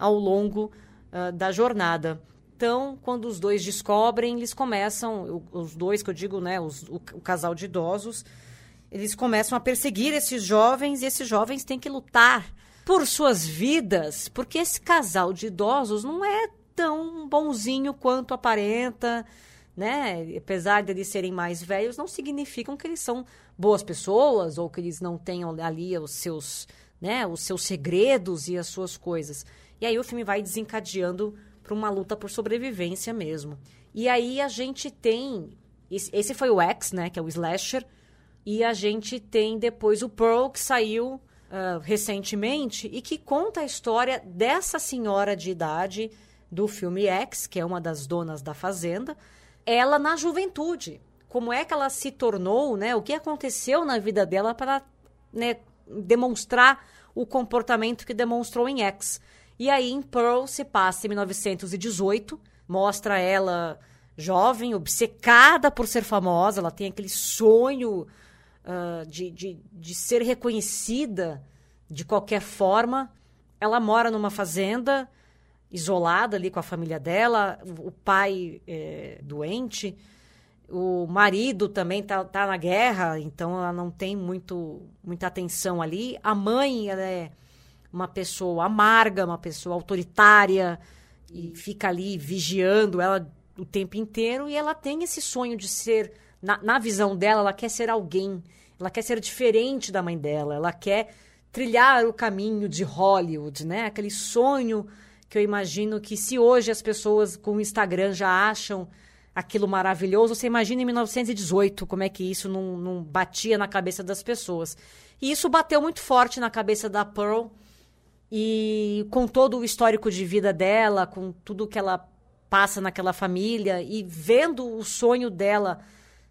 ao longo uh, da jornada. Então, quando os dois descobrem, eles começam, os dois que eu digo, né, os, o, o casal de idosos, eles começam a perseguir esses jovens e esses jovens têm que lutar por suas vidas, porque esse casal de idosos não é tão bonzinho quanto aparenta, né? Apesar de eles serem mais velhos, não significam que eles são boas pessoas ou que eles não tenham ali os seus, né, os seus segredos e as suas coisas. E aí o filme vai desencadeando para uma luta por sobrevivência mesmo. E aí a gente tem. Esse foi o X, né? Que é o Slasher. E a gente tem depois o Pearl, que saiu uh, recentemente e que conta a história dessa senhora de idade do filme X, que é uma das donas da fazenda, ela na juventude. Como é que ela se tornou, né? O que aconteceu na vida dela para né, demonstrar o comportamento que demonstrou em X. E aí, em Pearl, se passa em 1918, mostra ela jovem, obcecada por ser famosa, ela tem aquele sonho uh, de, de, de ser reconhecida de qualquer forma. Ela mora numa fazenda, isolada ali com a família dela, o pai é, doente, o marido também tá, tá na guerra, então ela não tem muito, muita atenção ali. A mãe, ela é uma pessoa amarga, uma pessoa autoritária e fica ali vigiando ela o tempo inteiro e ela tem esse sonho de ser, na, na visão dela, ela quer ser alguém, ela quer ser diferente da mãe dela, ela quer trilhar o caminho de Hollywood, né? Aquele sonho que eu imagino que se hoje as pessoas com o Instagram já acham aquilo maravilhoso, você imagina em 1918 como é que isso não, não batia na cabeça das pessoas. E isso bateu muito forte na cabeça da Pearl, e com todo o histórico de vida dela, com tudo que ela passa naquela família e vendo o sonho dela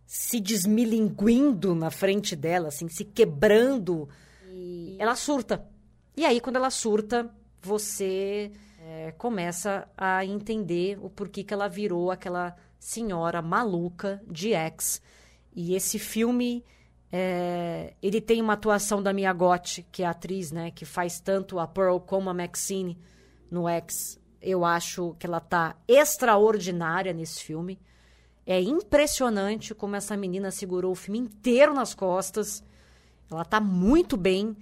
se desmilinguindo na frente dela, assim, se quebrando, ela surta. E aí, quando ela surta, você é, começa a entender o porquê que ela virou aquela senhora maluca de ex. E esse filme é, ele tem uma atuação da Mia Gotti, que é a atriz, né, que faz tanto a Pearl como a Maxine no X. Eu acho que ela tá extraordinária nesse filme. É impressionante como essa menina segurou o filme inteiro nas costas. Ela tá muito bem.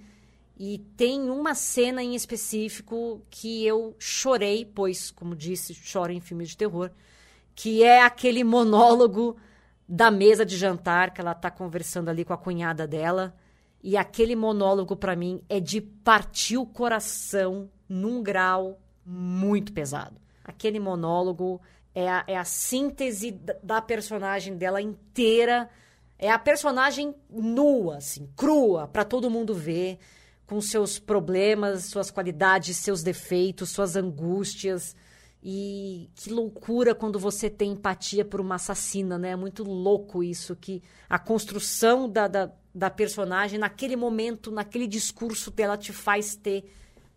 E tem uma cena em específico que eu chorei, pois, como disse, choro em filmes de terror, que é aquele monólogo da mesa de jantar que ela está conversando ali com a cunhada dela. E aquele monólogo, para mim, é de partir o coração num grau muito pesado. Aquele monólogo é a, é a síntese da personagem dela inteira. É a personagem nua, assim, crua, para todo mundo ver, com seus problemas, suas qualidades, seus defeitos, suas angústias. E que loucura quando você tem empatia por uma assassina, né? É muito louco isso, que a construção da, da, da personagem, naquele momento, naquele discurso dela te faz ter.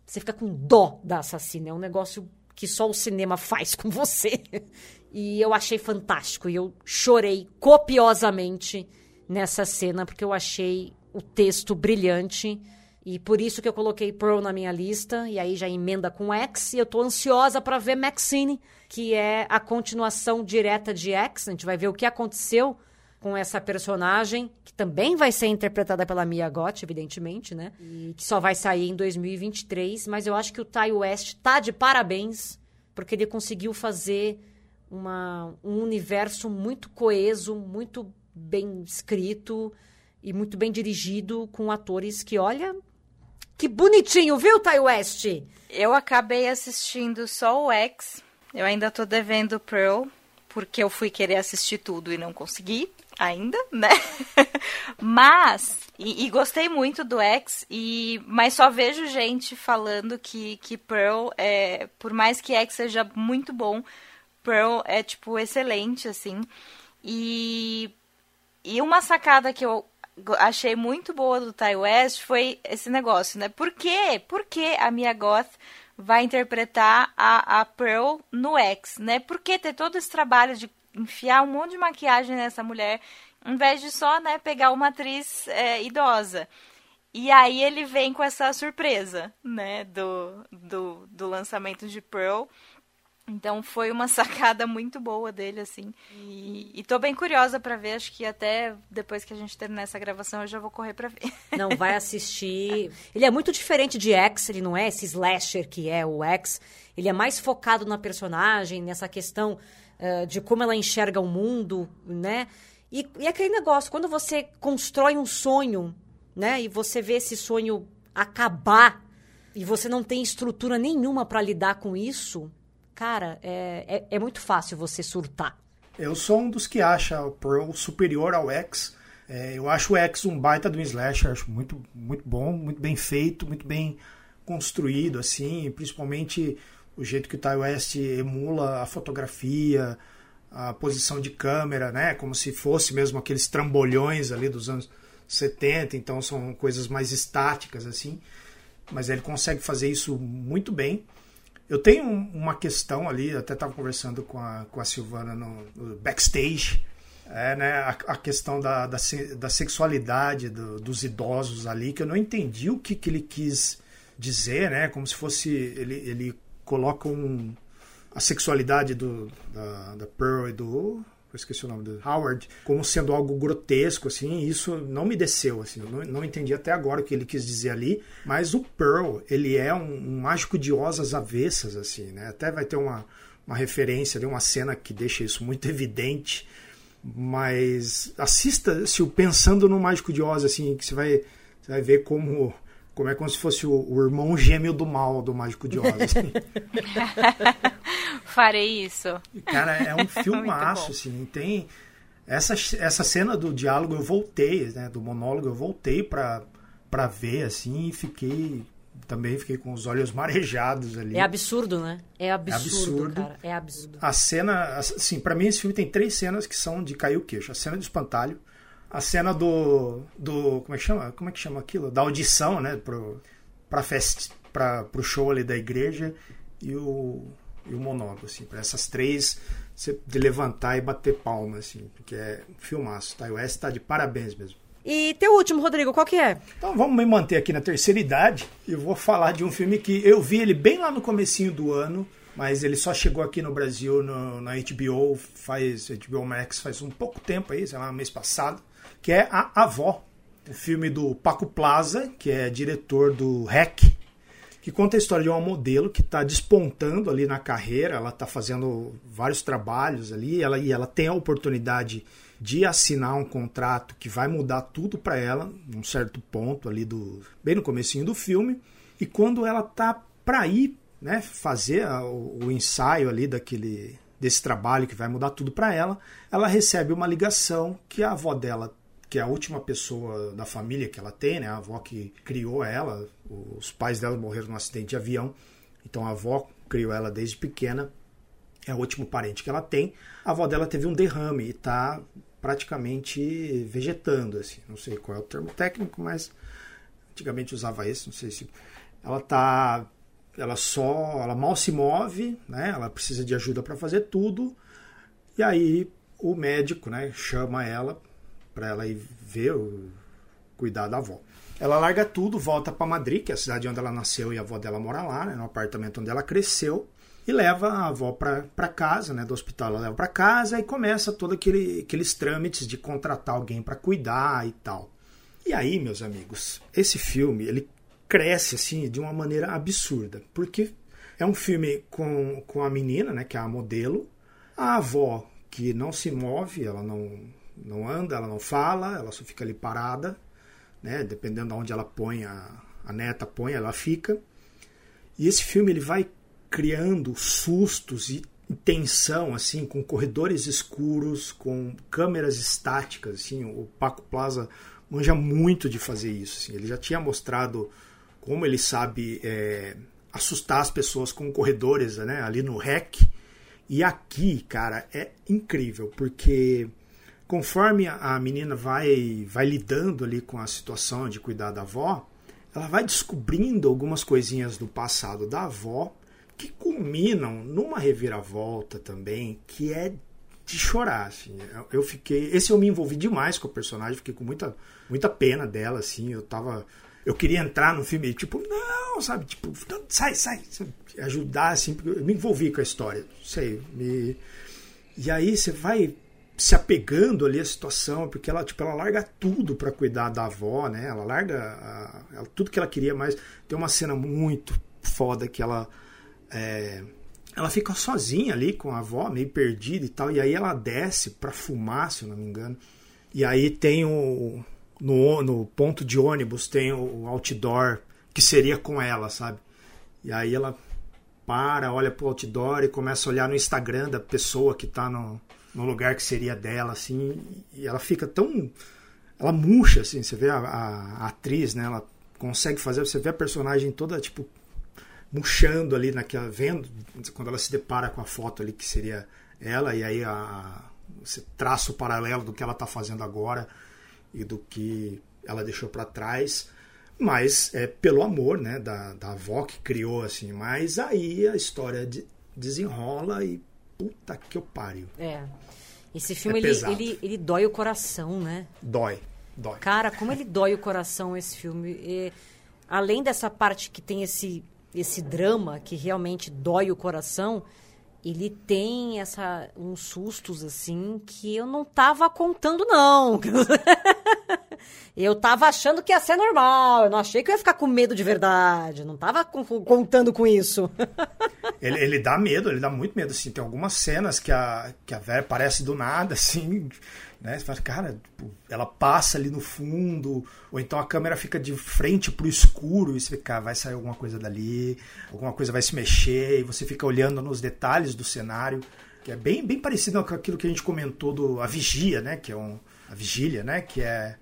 Você fica com dó da assassina. É um negócio que só o cinema faz com você. [laughs] E eu achei fantástico. E eu chorei copiosamente nessa cena, porque eu achei o texto brilhante. E por isso que eu coloquei Pearl na minha lista, e aí já emenda com X, e eu tô ansiosa para ver Maxine, que é a continuação direta de X. A gente vai ver o que aconteceu com essa personagem, que também vai ser interpretada pela Mia Goth, evidentemente, né? E que só vai sair em 2023, mas eu acho que o Ty West tá de parabéns, porque ele conseguiu fazer uma, um universo muito coeso, muito bem escrito e muito bem dirigido, com atores que, olha, que bonitinho, viu, Ty West? Eu acabei assistindo só o X, Eu ainda tô devendo Pearl, porque eu fui querer assistir tudo e não consegui ainda, né? [laughs] mas e, e, gostei muito do X e mas só vejo gente falando que que Pearl é, por mais que X seja muito bom, Pearl é tipo excelente assim. E e uma sacada que eu achei muito boa do Ty West foi esse negócio, né? Por quê? Por que a Mia Goth vai interpretar a, a Pearl no X, né? Por que ter todo esse trabalho de enfiar um monte de maquiagem nessa mulher, em vez de só, né, pegar uma atriz é, idosa? E aí ele vem com essa surpresa, né, do, do, do lançamento de Pearl. Então foi uma [laughs] sacada muito boa dele, assim. E, e tô bem curiosa para ver, acho que até depois que a gente terminar essa gravação eu já vou correr para ver. [laughs] Não, vai assistir. [laughs] Ele é muito diferente de X, ele não é esse slasher que é o X. Ele é mais focado na personagem, nessa questão uh, de como ela enxerga o mundo, né? E, e aquele negócio, quando você constrói um sonho, né? E você vê esse sonho acabar e você não tem estrutura nenhuma para lidar com isso cara, é, é, é muito fácil você surtar. Eu sou um dos que acha o Pearl superior ao X. É, eu acho o X um baita do slasher, acho muito, muito bom, muito bem feito, muito bem construído, assim, principalmente o jeito que o Ty West emula a fotografia, a posição de câmera, né, como se fosse mesmo aqueles trambolhões ali dos anos 70, então são coisas mais estáticas, assim, mas ele consegue fazer isso muito bem. Eu tenho uma questão ali, até estava conversando com a, com a Silvana no, no backstage, é, né, a, a questão da, da, da sexualidade do, dos idosos ali, que eu não entendi o que, que ele quis dizer, né, como se fosse. Ele, ele coloca um, a sexualidade do, da, da Pearl e do eu esqueci o nome do Howard, como sendo algo grotesco, assim, isso não me desceu, assim, não, não entendi até agora o que ele quis dizer ali, mas o Pearl, ele é um, um mágico de osas avessas, assim, né, até vai ter uma, uma referência de uma cena que deixa isso muito [laughs] evidente, mas assista se o pensando no mágico de Oz, assim, que você vai, você vai ver como como é como se fosse o, o irmão gêmeo do mal do Mágico de Oz. Assim. [laughs] Farei isso. Cara, é um [laughs] filmaço, assim. Tem essa, essa cena do diálogo eu voltei, né? Do monólogo eu voltei pra, pra ver, assim, e fiquei. Também fiquei com os olhos [laughs] marejados ali. É absurdo, né? É absurdo, é absurdo. cara. É absurdo. A cena, assim, para mim esse filme tem três cenas que são de cair o queixo. A cena do espantalho, a cena do. do como é que chama? Como é que chama aquilo? Da audição, né? Pro, pra fest, pra, pro show ali da igreja e o, e o monólogo, assim. Pra essas três, de levantar e bater palma, assim. Porque é um filmaço, tá? O S tá de parabéns mesmo. E teu último, Rodrigo, qual que é? Então vamos me manter aqui na terceira idade e vou falar de um filme que eu vi ele bem lá no comecinho do ano, mas ele só chegou aqui no Brasil no, na HBO faz HBO Max faz um pouco tempo aí, sei lá, mês passado que é A Avó, o filme do Paco Plaza, que é diretor do REC, que conta a história de uma modelo que está despontando ali na carreira, ela está fazendo vários trabalhos ali, ela, e ela tem a oportunidade de assinar um contrato que vai mudar tudo para ela, num certo ponto ali do bem no comecinho do filme, e quando ela tá para ir, né, fazer a, o, o ensaio ali daquele desse trabalho que vai mudar tudo para ela, ela recebe uma ligação que a avó dela que é a última pessoa da família que ela tem, né? A avó que criou ela, os pais dela morreram num acidente de avião, então a avó criou ela desde pequena, é o último parente que ela tem. A avó dela teve um derrame e está praticamente vegetando, assim. Não sei qual é o termo técnico, mas antigamente usava esse, não sei se ela tá ela só, ela mal se move, né? Ela precisa de ajuda para fazer tudo. E aí o médico, né, chama ela para ela ir ver, cuidar da avó. Ela larga tudo, volta para Madrid, que é a cidade onde ela nasceu e a avó dela mora lá, né, no apartamento onde ela cresceu, e leva a avó para casa, né, do hospital. Ela leva para casa e começa todos aquele, aqueles trâmites de contratar alguém para cuidar e tal. E aí, meus amigos, esse filme ele cresce assim de uma maneira absurda, porque é um filme com, com a menina, né, que é a modelo, a avó que não se move, ela não não anda, ela não fala, ela só fica ali parada, né? Dependendo de onde ela põe a, a neta põe, ela fica. E esse filme ele vai criando sustos e tensão, assim, com corredores escuros, com câmeras estáticas, assim, o Paco Plaza manja muito de fazer isso. Assim. Ele já tinha mostrado como ele sabe é, assustar as pessoas com corredores, né, ali no REC. E aqui, cara, é incrível, porque conforme a menina vai, vai lidando ali com a situação de cuidar da avó, ela vai descobrindo algumas coisinhas do passado da avó que culminam numa reviravolta também que é de chorar, assim. Eu fiquei, esse eu me envolvi demais com o personagem, fiquei com muita, muita pena dela, assim. Eu tava, eu queria entrar no filme, tipo, não, sabe, tipo, sai, sai, ajudar, assim, porque eu me envolvi com a história, não sei, me... E aí você vai se apegando ali à situação, porque ela, tipo, ela larga tudo para cuidar da avó, né? Ela larga a, tudo que ela queria, mas tem uma cena muito foda que ela é, ela fica sozinha ali com a avó, meio perdida e tal, e aí ela desce para fumar, se eu não me engano. E aí tem o no, no ponto de ônibus tem o outdoor que seria com ela, sabe? E aí ela para, olha pro outdoor e começa a olhar no Instagram da pessoa que tá no, no lugar que seria dela, assim, e ela fica tão. Ela murcha, assim, você vê a, a, a atriz, né? Ela consegue fazer, você vê a personagem toda, tipo, murchando ali naquela. vendo, quando ela se depara com a foto ali que seria ela, e aí a, você traça o paralelo do que ela está fazendo agora e do que ela deixou para trás. Mas é pelo amor né, da, da avó que criou, assim. Mas aí a história de, desenrola e puta que eu pariu. É. Esse filme, é ele, ele, ele dói o coração, né? Dói, dói. Cara, como ele dói o coração, esse filme. E, além dessa parte que tem esse esse drama que realmente dói o coração, ele tem essa uns sustos assim que eu não tava contando não. [laughs] eu tava achando que ia ser normal, eu não achei que eu ia ficar com medo de verdade, não tava contando com isso. [laughs] ele, ele dá medo, ele dá muito medo assim, tem algumas cenas que a que a Vera aparece do nada assim, né? Você fala, cara, tipo, ela passa ali no fundo, ou então a câmera fica de frente pro escuro e você fica, vai sair alguma coisa dali, alguma coisa vai se mexer, e você fica olhando nos detalhes do cenário, que é bem, bem parecido com aquilo que a gente comentou do A Vigia, né? Que é um, a Vigília, né? Que é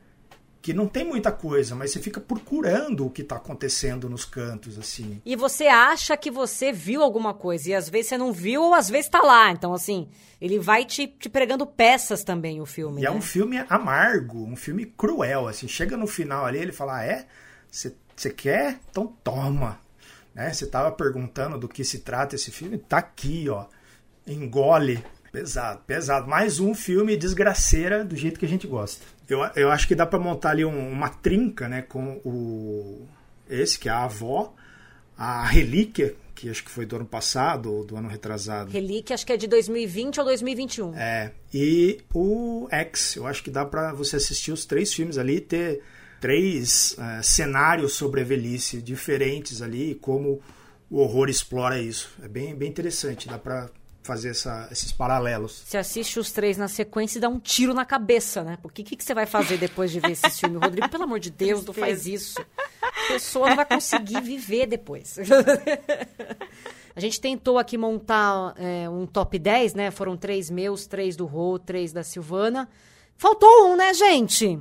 que não tem muita coisa, mas você fica procurando o que está acontecendo nos cantos, assim. E você acha que você viu alguma coisa, e às vezes você não viu, ou às vezes está lá. Então, assim, ele vai te, te pregando peças também, o filme. E é né? é um filme amargo, um filme cruel, assim. Chega no final ali, ele fala, ah, é? Você quer? Então toma. Né? Você estava perguntando do que se trata esse filme? Tá aqui, ó. Engole. Pesado, pesado. Mais um filme desgraceira do jeito que a gente gosta. Eu, eu acho que dá para montar ali um, uma trinca, né, com o esse que é a avó, a relíquia que acho que foi do ano passado ou do ano retrasado. Relíquia acho que é de 2020 ou 2021. É. E o X, eu acho que dá para você assistir os três filmes ali e ter três é, cenários sobre a velhice diferentes ali e como o horror explora isso. É bem, bem interessante, dá para fazer essa, esses paralelos. Você assiste os três na sequência e dá um tiro na cabeça, né? Porque o que, que você vai fazer depois de ver esse filme? [laughs] Rodrigo, pelo amor de Deus, não faz isso. A pessoa não vai conseguir viver depois. [laughs] A gente tentou aqui montar é, um top 10, né? Foram três meus, três do Rô, três da Silvana. Faltou um, né, gente?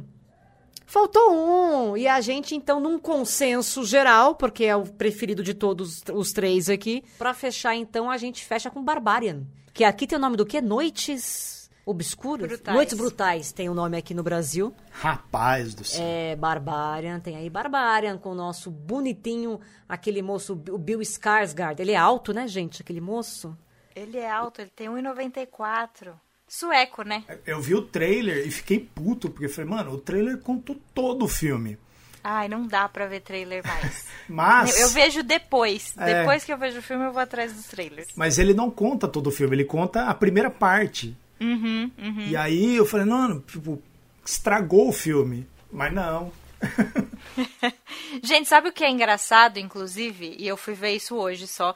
Faltou um. E a gente, então, num consenso geral, porque é o preferido de todos os três aqui, para fechar, então, a gente fecha com Barbarian. Que aqui tem o nome do quê? Noites Obscuras? Brutais. Noites Brutais tem o nome aqui no Brasil. Rapaz do céu. É, Barbarian. Tem aí Barbarian com o nosso bonitinho, aquele moço, o Bill Skarsgård. Ele é alto, né, gente? Aquele moço. Ele é alto, ele tem 1,94 sueco, né? Eu vi o trailer e fiquei puto, porque falei, mano, o trailer contou todo o filme. Ai, não dá pra ver trailer mais. [laughs] Mas. Eu, eu vejo depois. É... Depois que eu vejo o filme, eu vou atrás dos trailers. Mas ele não conta todo o filme, ele conta a primeira parte. Uhum, uhum. E aí eu falei, não, tipo, estragou o filme. Mas não. [laughs] Gente, sabe o que é engraçado, inclusive? E eu fui ver isso hoje só.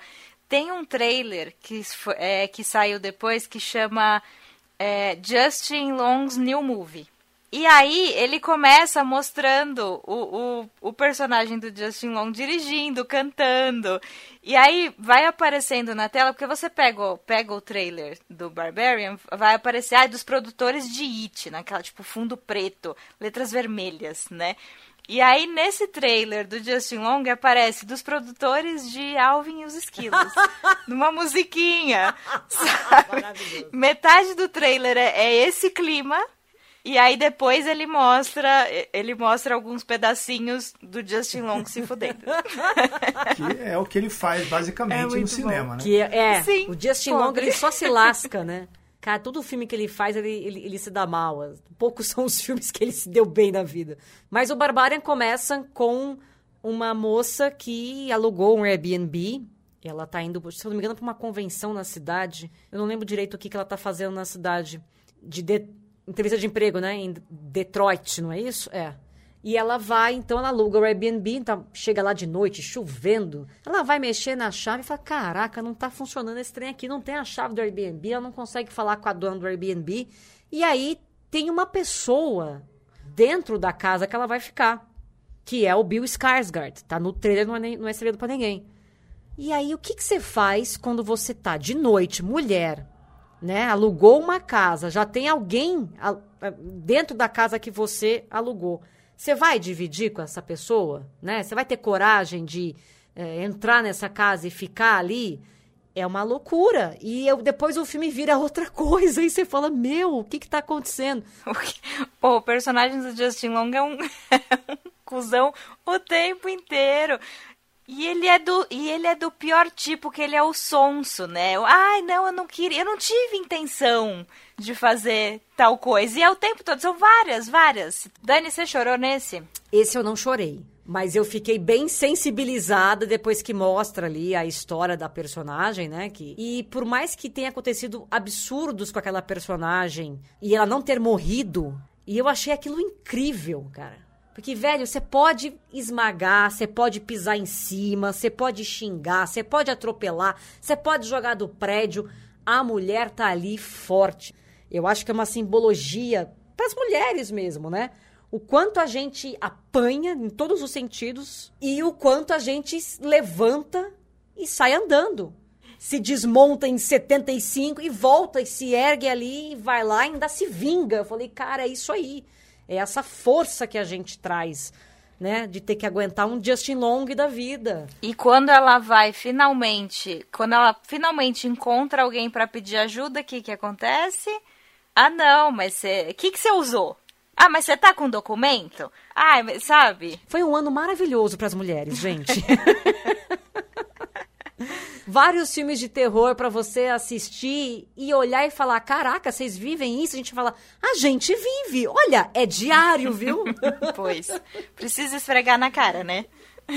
Tem um trailer que, é, que saiu depois que chama é, Justin Long's New Movie. E aí ele começa mostrando o, o, o, personagem do Justin Long dirigindo, cantando. E aí vai aparecendo na tela, porque você pega, pega o trailer do Barbarian, vai aparecer ah, dos produtores de It, naquela tipo fundo preto, letras vermelhas, né? E aí, nesse trailer do Justin Long, aparece dos produtores de Alvin e os Esquilos. [laughs] numa musiquinha. [laughs] Sabe? Metade do trailer é, é esse clima. E aí depois ele mostra, ele mostra alguns pedacinhos do Justin Long se fudendo. [laughs] que é o que ele faz basicamente é no cinema, bom. né? Que é, é Sim, o Justin Long ele só se lasca, né? Cara, todo filme que ele faz, ele, ele, ele, se dá mal. Poucos [laughs] são os filmes que ele se deu bem na vida. Mas o Barbarian começa com uma moça que alugou um Airbnb. Ela tá indo, se eu não me engano, para uma convenção na cidade. Eu não lembro direito o que, que ela tá fazendo na cidade. De, de entrevista de emprego, né? Em Detroit, não é isso? É. E ela vai, então ela aluga o Airbnb, então chega lá de noite, chovendo. Ela vai mexer na chave e fala: Caraca, não tá funcionando esse trem aqui, não tem a chave do Airbnb, ela não consegue falar com a dona do Airbnb. E aí tem uma pessoa dentro da casa que ela vai ficar, que é o Bill Skarsgård. Tá no trailer, não é, não é segredo para ninguém. E aí, o que, que você faz quando você tá de noite, mulher, né? Alugou uma casa, já tem alguém dentro da casa que você alugou. Você vai dividir com essa pessoa, né? Você vai ter coragem de é, entrar nessa casa e ficar ali? É uma loucura. E eu, depois o filme vira outra [laughs] coisa. E você fala, meu, o que que tá acontecendo? [laughs] Pô, o personagem do Justin Long é um, [laughs] é um cuzão o tempo inteiro. E ele é do e ele é do pior tipo, que ele é o sonso, né? Ai, não, eu não queria, eu não tive intenção de fazer tal coisa. E é o tempo todo, são várias, várias. Dani, você chorou nesse? Esse eu não chorei. Mas eu fiquei bem sensibilizada depois que mostra ali a história da personagem, né? Que, e por mais que tenha acontecido absurdos com aquela personagem e ela não ter morrido, e eu achei aquilo incrível, cara. Porque, velho, você pode esmagar, você pode pisar em cima, você pode xingar, você pode atropelar, você pode jogar do prédio. A mulher tá ali forte. Eu acho que é uma simbologia para as mulheres mesmo, né? O quanto a gente apanha em todos os sentidos e o quanto a gente levanta e sai andando. Se desmonta em 75 e volta e se ergue ali e vai lá e ainda se vinga. Eu falei, cara, é isso aí. É essa força que a gente traz, né? De ter que aguentar um Justin Long da vida. E quando ela vai finalmente, quando ela finalmente encontra alguém para pedir ajuda, o que que acontece? Ah, não, mas você. O que, que você usou? Ah, mas você tá com documento? Ah, sabe? Foi um ano maravilhoso para as mulheres, gente. [laughs] Vários filmes de terror para você assistir e olhar e falar: caraca, vocês vivem isso? A gente fala: a gente vive. Olha, é diário, viu? [laughs] pois. Precisa esfregar na cara, né?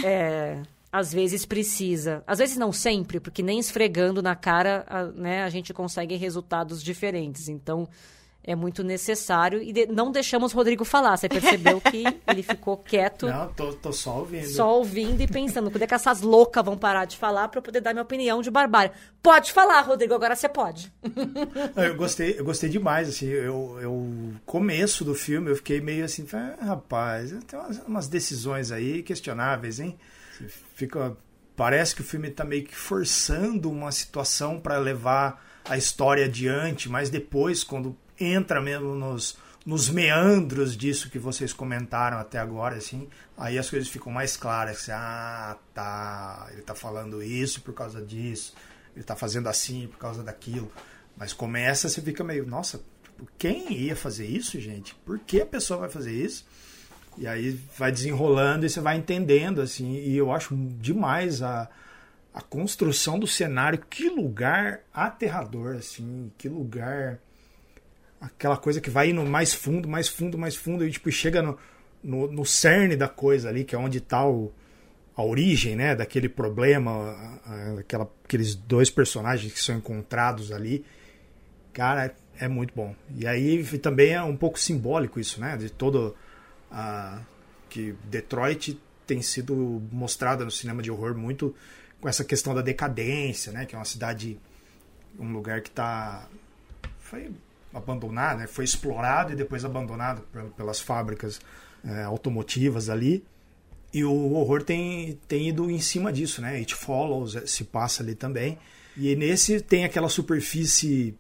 É. Às vezes precisa. Às vezes não sempre, porque nem esfregando na cara a, né, a gente consegue resultados diferentes. Então, é muito necessário. E de, não deixamos o Rodrigo falar. Você percebeu que [laughs] ele ficou quieto. Não, tô, tô só ouvindo. Só ouvindo e pensando. Quando é que essas loucas vão parar de falar para eu poder dar minha opinião de barbárie? Pode falar, Rodrigo, agora você pode. eu gostei, eu gostei demais, assim. Eu, eu começo do filme, eu fiquei meio assim, ah, rapaz, tem umas, umas decisões aí questionáveis, hein? Fica. Parece que o filme está meio que forçando uma situação para levar a história adiante, mas depois, quando entra mesmo nos, nos meandros disso que vocês comentaram até agora, assim, aí as coisas ficam mais claras. Assim, ah, tá, ele tá falando isso por causa disso, ele tá fazendo assim por causa daquilo. Mas começa, você fica meio, nossa, quem ia fazer isso, gente? Por que a pessoa vai fazer isso? E aí vai desenrolando e você vai entendendo, assim, e eu acho demais a, a construção do cenário. Que lugar aterrador, assim, que lugar aquela coisa que vai indo mais fundo, mais fundo, mais fundo, e tipo, chega no, no, no cerne da coisa ali, que é onde está a origem né, daquele problema, aquela, aqueles dois personagens que são encontrados ali. Cara, é muito bom. E aí também é um pouco simbólico isso, né? De todo. Uh, que Detroit tem sido mostrada no cinema de horror muito com essa questão da decadência, né? Que é uma cidade, um lugar que está foi abandonado, né? foi explorado e depois abandonado pelas fábricas é, automotivas ali. E o horror tem, tem ido em cima disso, né? It Follows se passa ali também. E nesse tem aquela superfície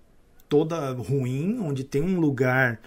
toda ruim, onde tem um lugar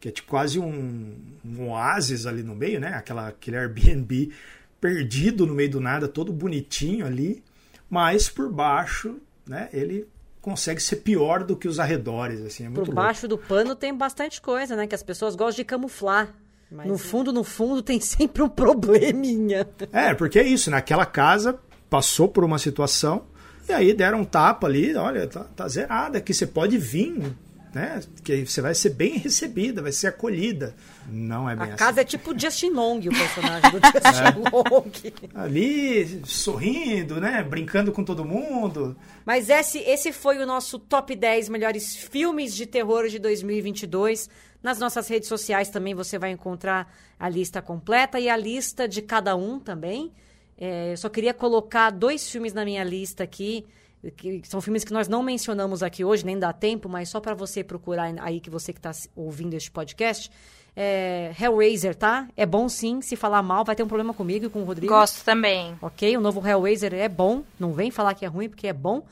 que é tipo quase um, um oásis ali no meio, né? Aquela, aquele Airbnb [laughs] perdido no meio do nada, todo bonitinho ali, mas por baixo, né? Ele consegue ser pior do que os arredores, assim, é Por baixo do pano tem bastante coisa, né? Que as pessoas gostam de camuflar. Mas no fundo, no fundo, tem [laughs] sempre um probleminha. É, porque é isso, naquela né? casa passou por uma situação e aí deram um tapa ali, olha, tá, tá zerada aqui, você pode vir, né? Que você vai ser bem recebida, vai ser acolhida. Não é bem a assim. casa é tipo Justin Long, o personagem do Justin [laughs] é. Long. Ali, sorrindo, né? Brincando com todo mundo. Mas esse, esse foi o nosso top 10 melhores filmes de terror de 2022. Nas nossas redes sociais também você vai encontrar a lista completa e a lista de cada um também. É, eu só queria colocar dois filmes na minha lista aqui, que são filmes que nós não mencionamos aqui hoje, nem dá tempo, mas só para você procurar aí, que você que está ouvindo este podcast. É, Hellraiser, tá? É bom sim. Se falar mal, vai ter um problema comigo e com o Rodrigo. Gosto também. Ok? O novo Hellraiser é bom. Não vem falar que é ruim, porque é bom.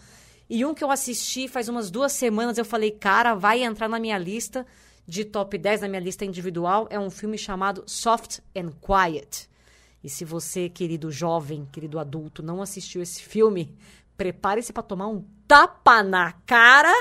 E um que eu assisti faz umas duas semanas, eu falei, cara, vai entrar na minha lista de top 10, na minha lista individual. É um filme chamado Soft and Quiet. E se você, querido jovem, querido adulto, não assistiu esse filme, prepare-se para tomar um tapa na cara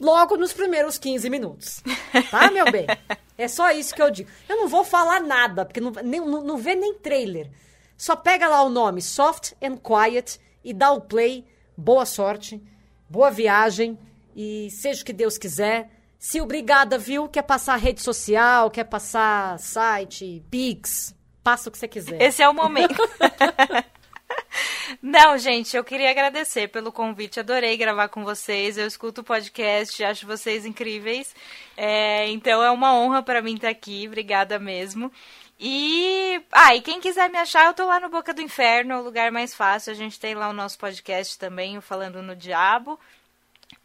logo nos primeiros 15 minutos. Tá, meu bem? [laughs] É só isso que eu digo. Eu não vou falar nada, porque não, nem, não, não vê nem trailer. Só pega lá o nome Soft and Quiet e dá o play. Boa sorte, boa viagem e seja o que Deus quiser. Se obrigada, viu? Quer passar rede social, quer passar site, Pix, passa o que você quiser. Esse é o momento. [laughs] [laughs] Não, gente, eu queria agradecer pelo convite. Adorei gravar com vocês. Eu escuto o podcast, acho vocês incríveis. É, então é uma honra para mim estar aqui. Obrigada mesmo. E, ah, e quem quiser me achar, eu tô lá no Boca do Inferno, é o lugar mais fácil. A gente tem lá o nosso podcast também, o Falando no Diabo.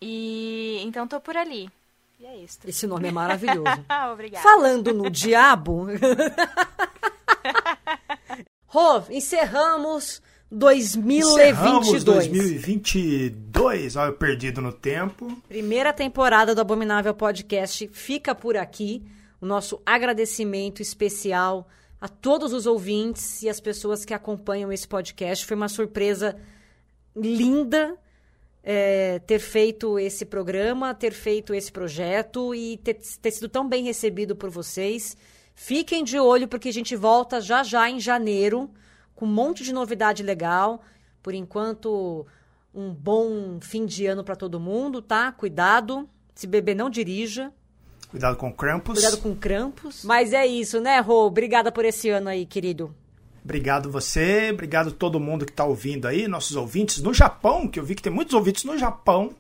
E então tô por ali. E é isso. Esse nome é maravilhoso. [laughs] Obrigada. Falando no Diabo. [laughs] Rô, encerramos 2022. Encerramos 2022, olha, perdido no tempo. Primeira temporada do Abominável Podcast fica por aqui. O nosso agradecimento especial a todos os ouvintes e as pessoas que acompanham esse podcast. Foi uma surpresa linda é, ter feito esse programa, ter feito esse projeto e ter, ter sido tão bem recebido por vocês. Fiquem de olho, porque a gente volta já já em janeiro com um monte de novidade legal. Por enquanto, um bom fim de ano para todo mundo, tá? Cuidado. Se beber, não dirija. Cuidado com Krampus. Cuidado com Krampus. Mas é isso, né, Rô? Obrigada por esse ano aí, querido. Obrigado você, obrigado todo mundo que está ouvindo aí, nossos ouvintes no Japão, que eu vi que tem muitos ouvintes no Japão,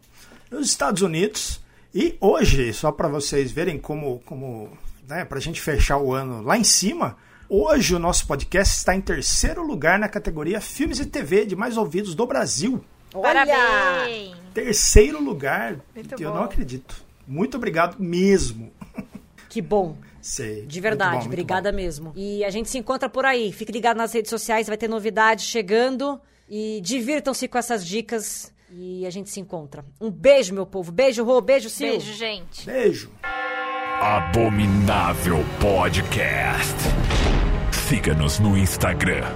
nos Estados Unidos. E hoje, só para vocês verem como, como né, para a gente fechar o ano lá em cima, hoje o nosso podcast está em terceiro lugar na categoria Filmes e TV de mais ouvidos do Brasil. Parabéns! Terceiro lugar, Muito eu bom. não acredito. Muito obrigado mesmo. Que bom. Sei. De verdade, bom, obrigada bom. mesmo. E a gente se encontra por aí. Fique ligado nas redes sociais, vai ter novidades chegando. E divirtam-se com essas dicas. E a gente se encontra. Um beijo, meu povo. Beijo, Rô. Beijo, Sil. Beijo, gente. Beijo. Abominável Podcast. Siga-nos no Instagram,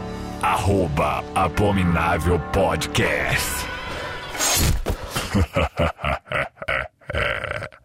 arroba Abominável Podcast. [laughs]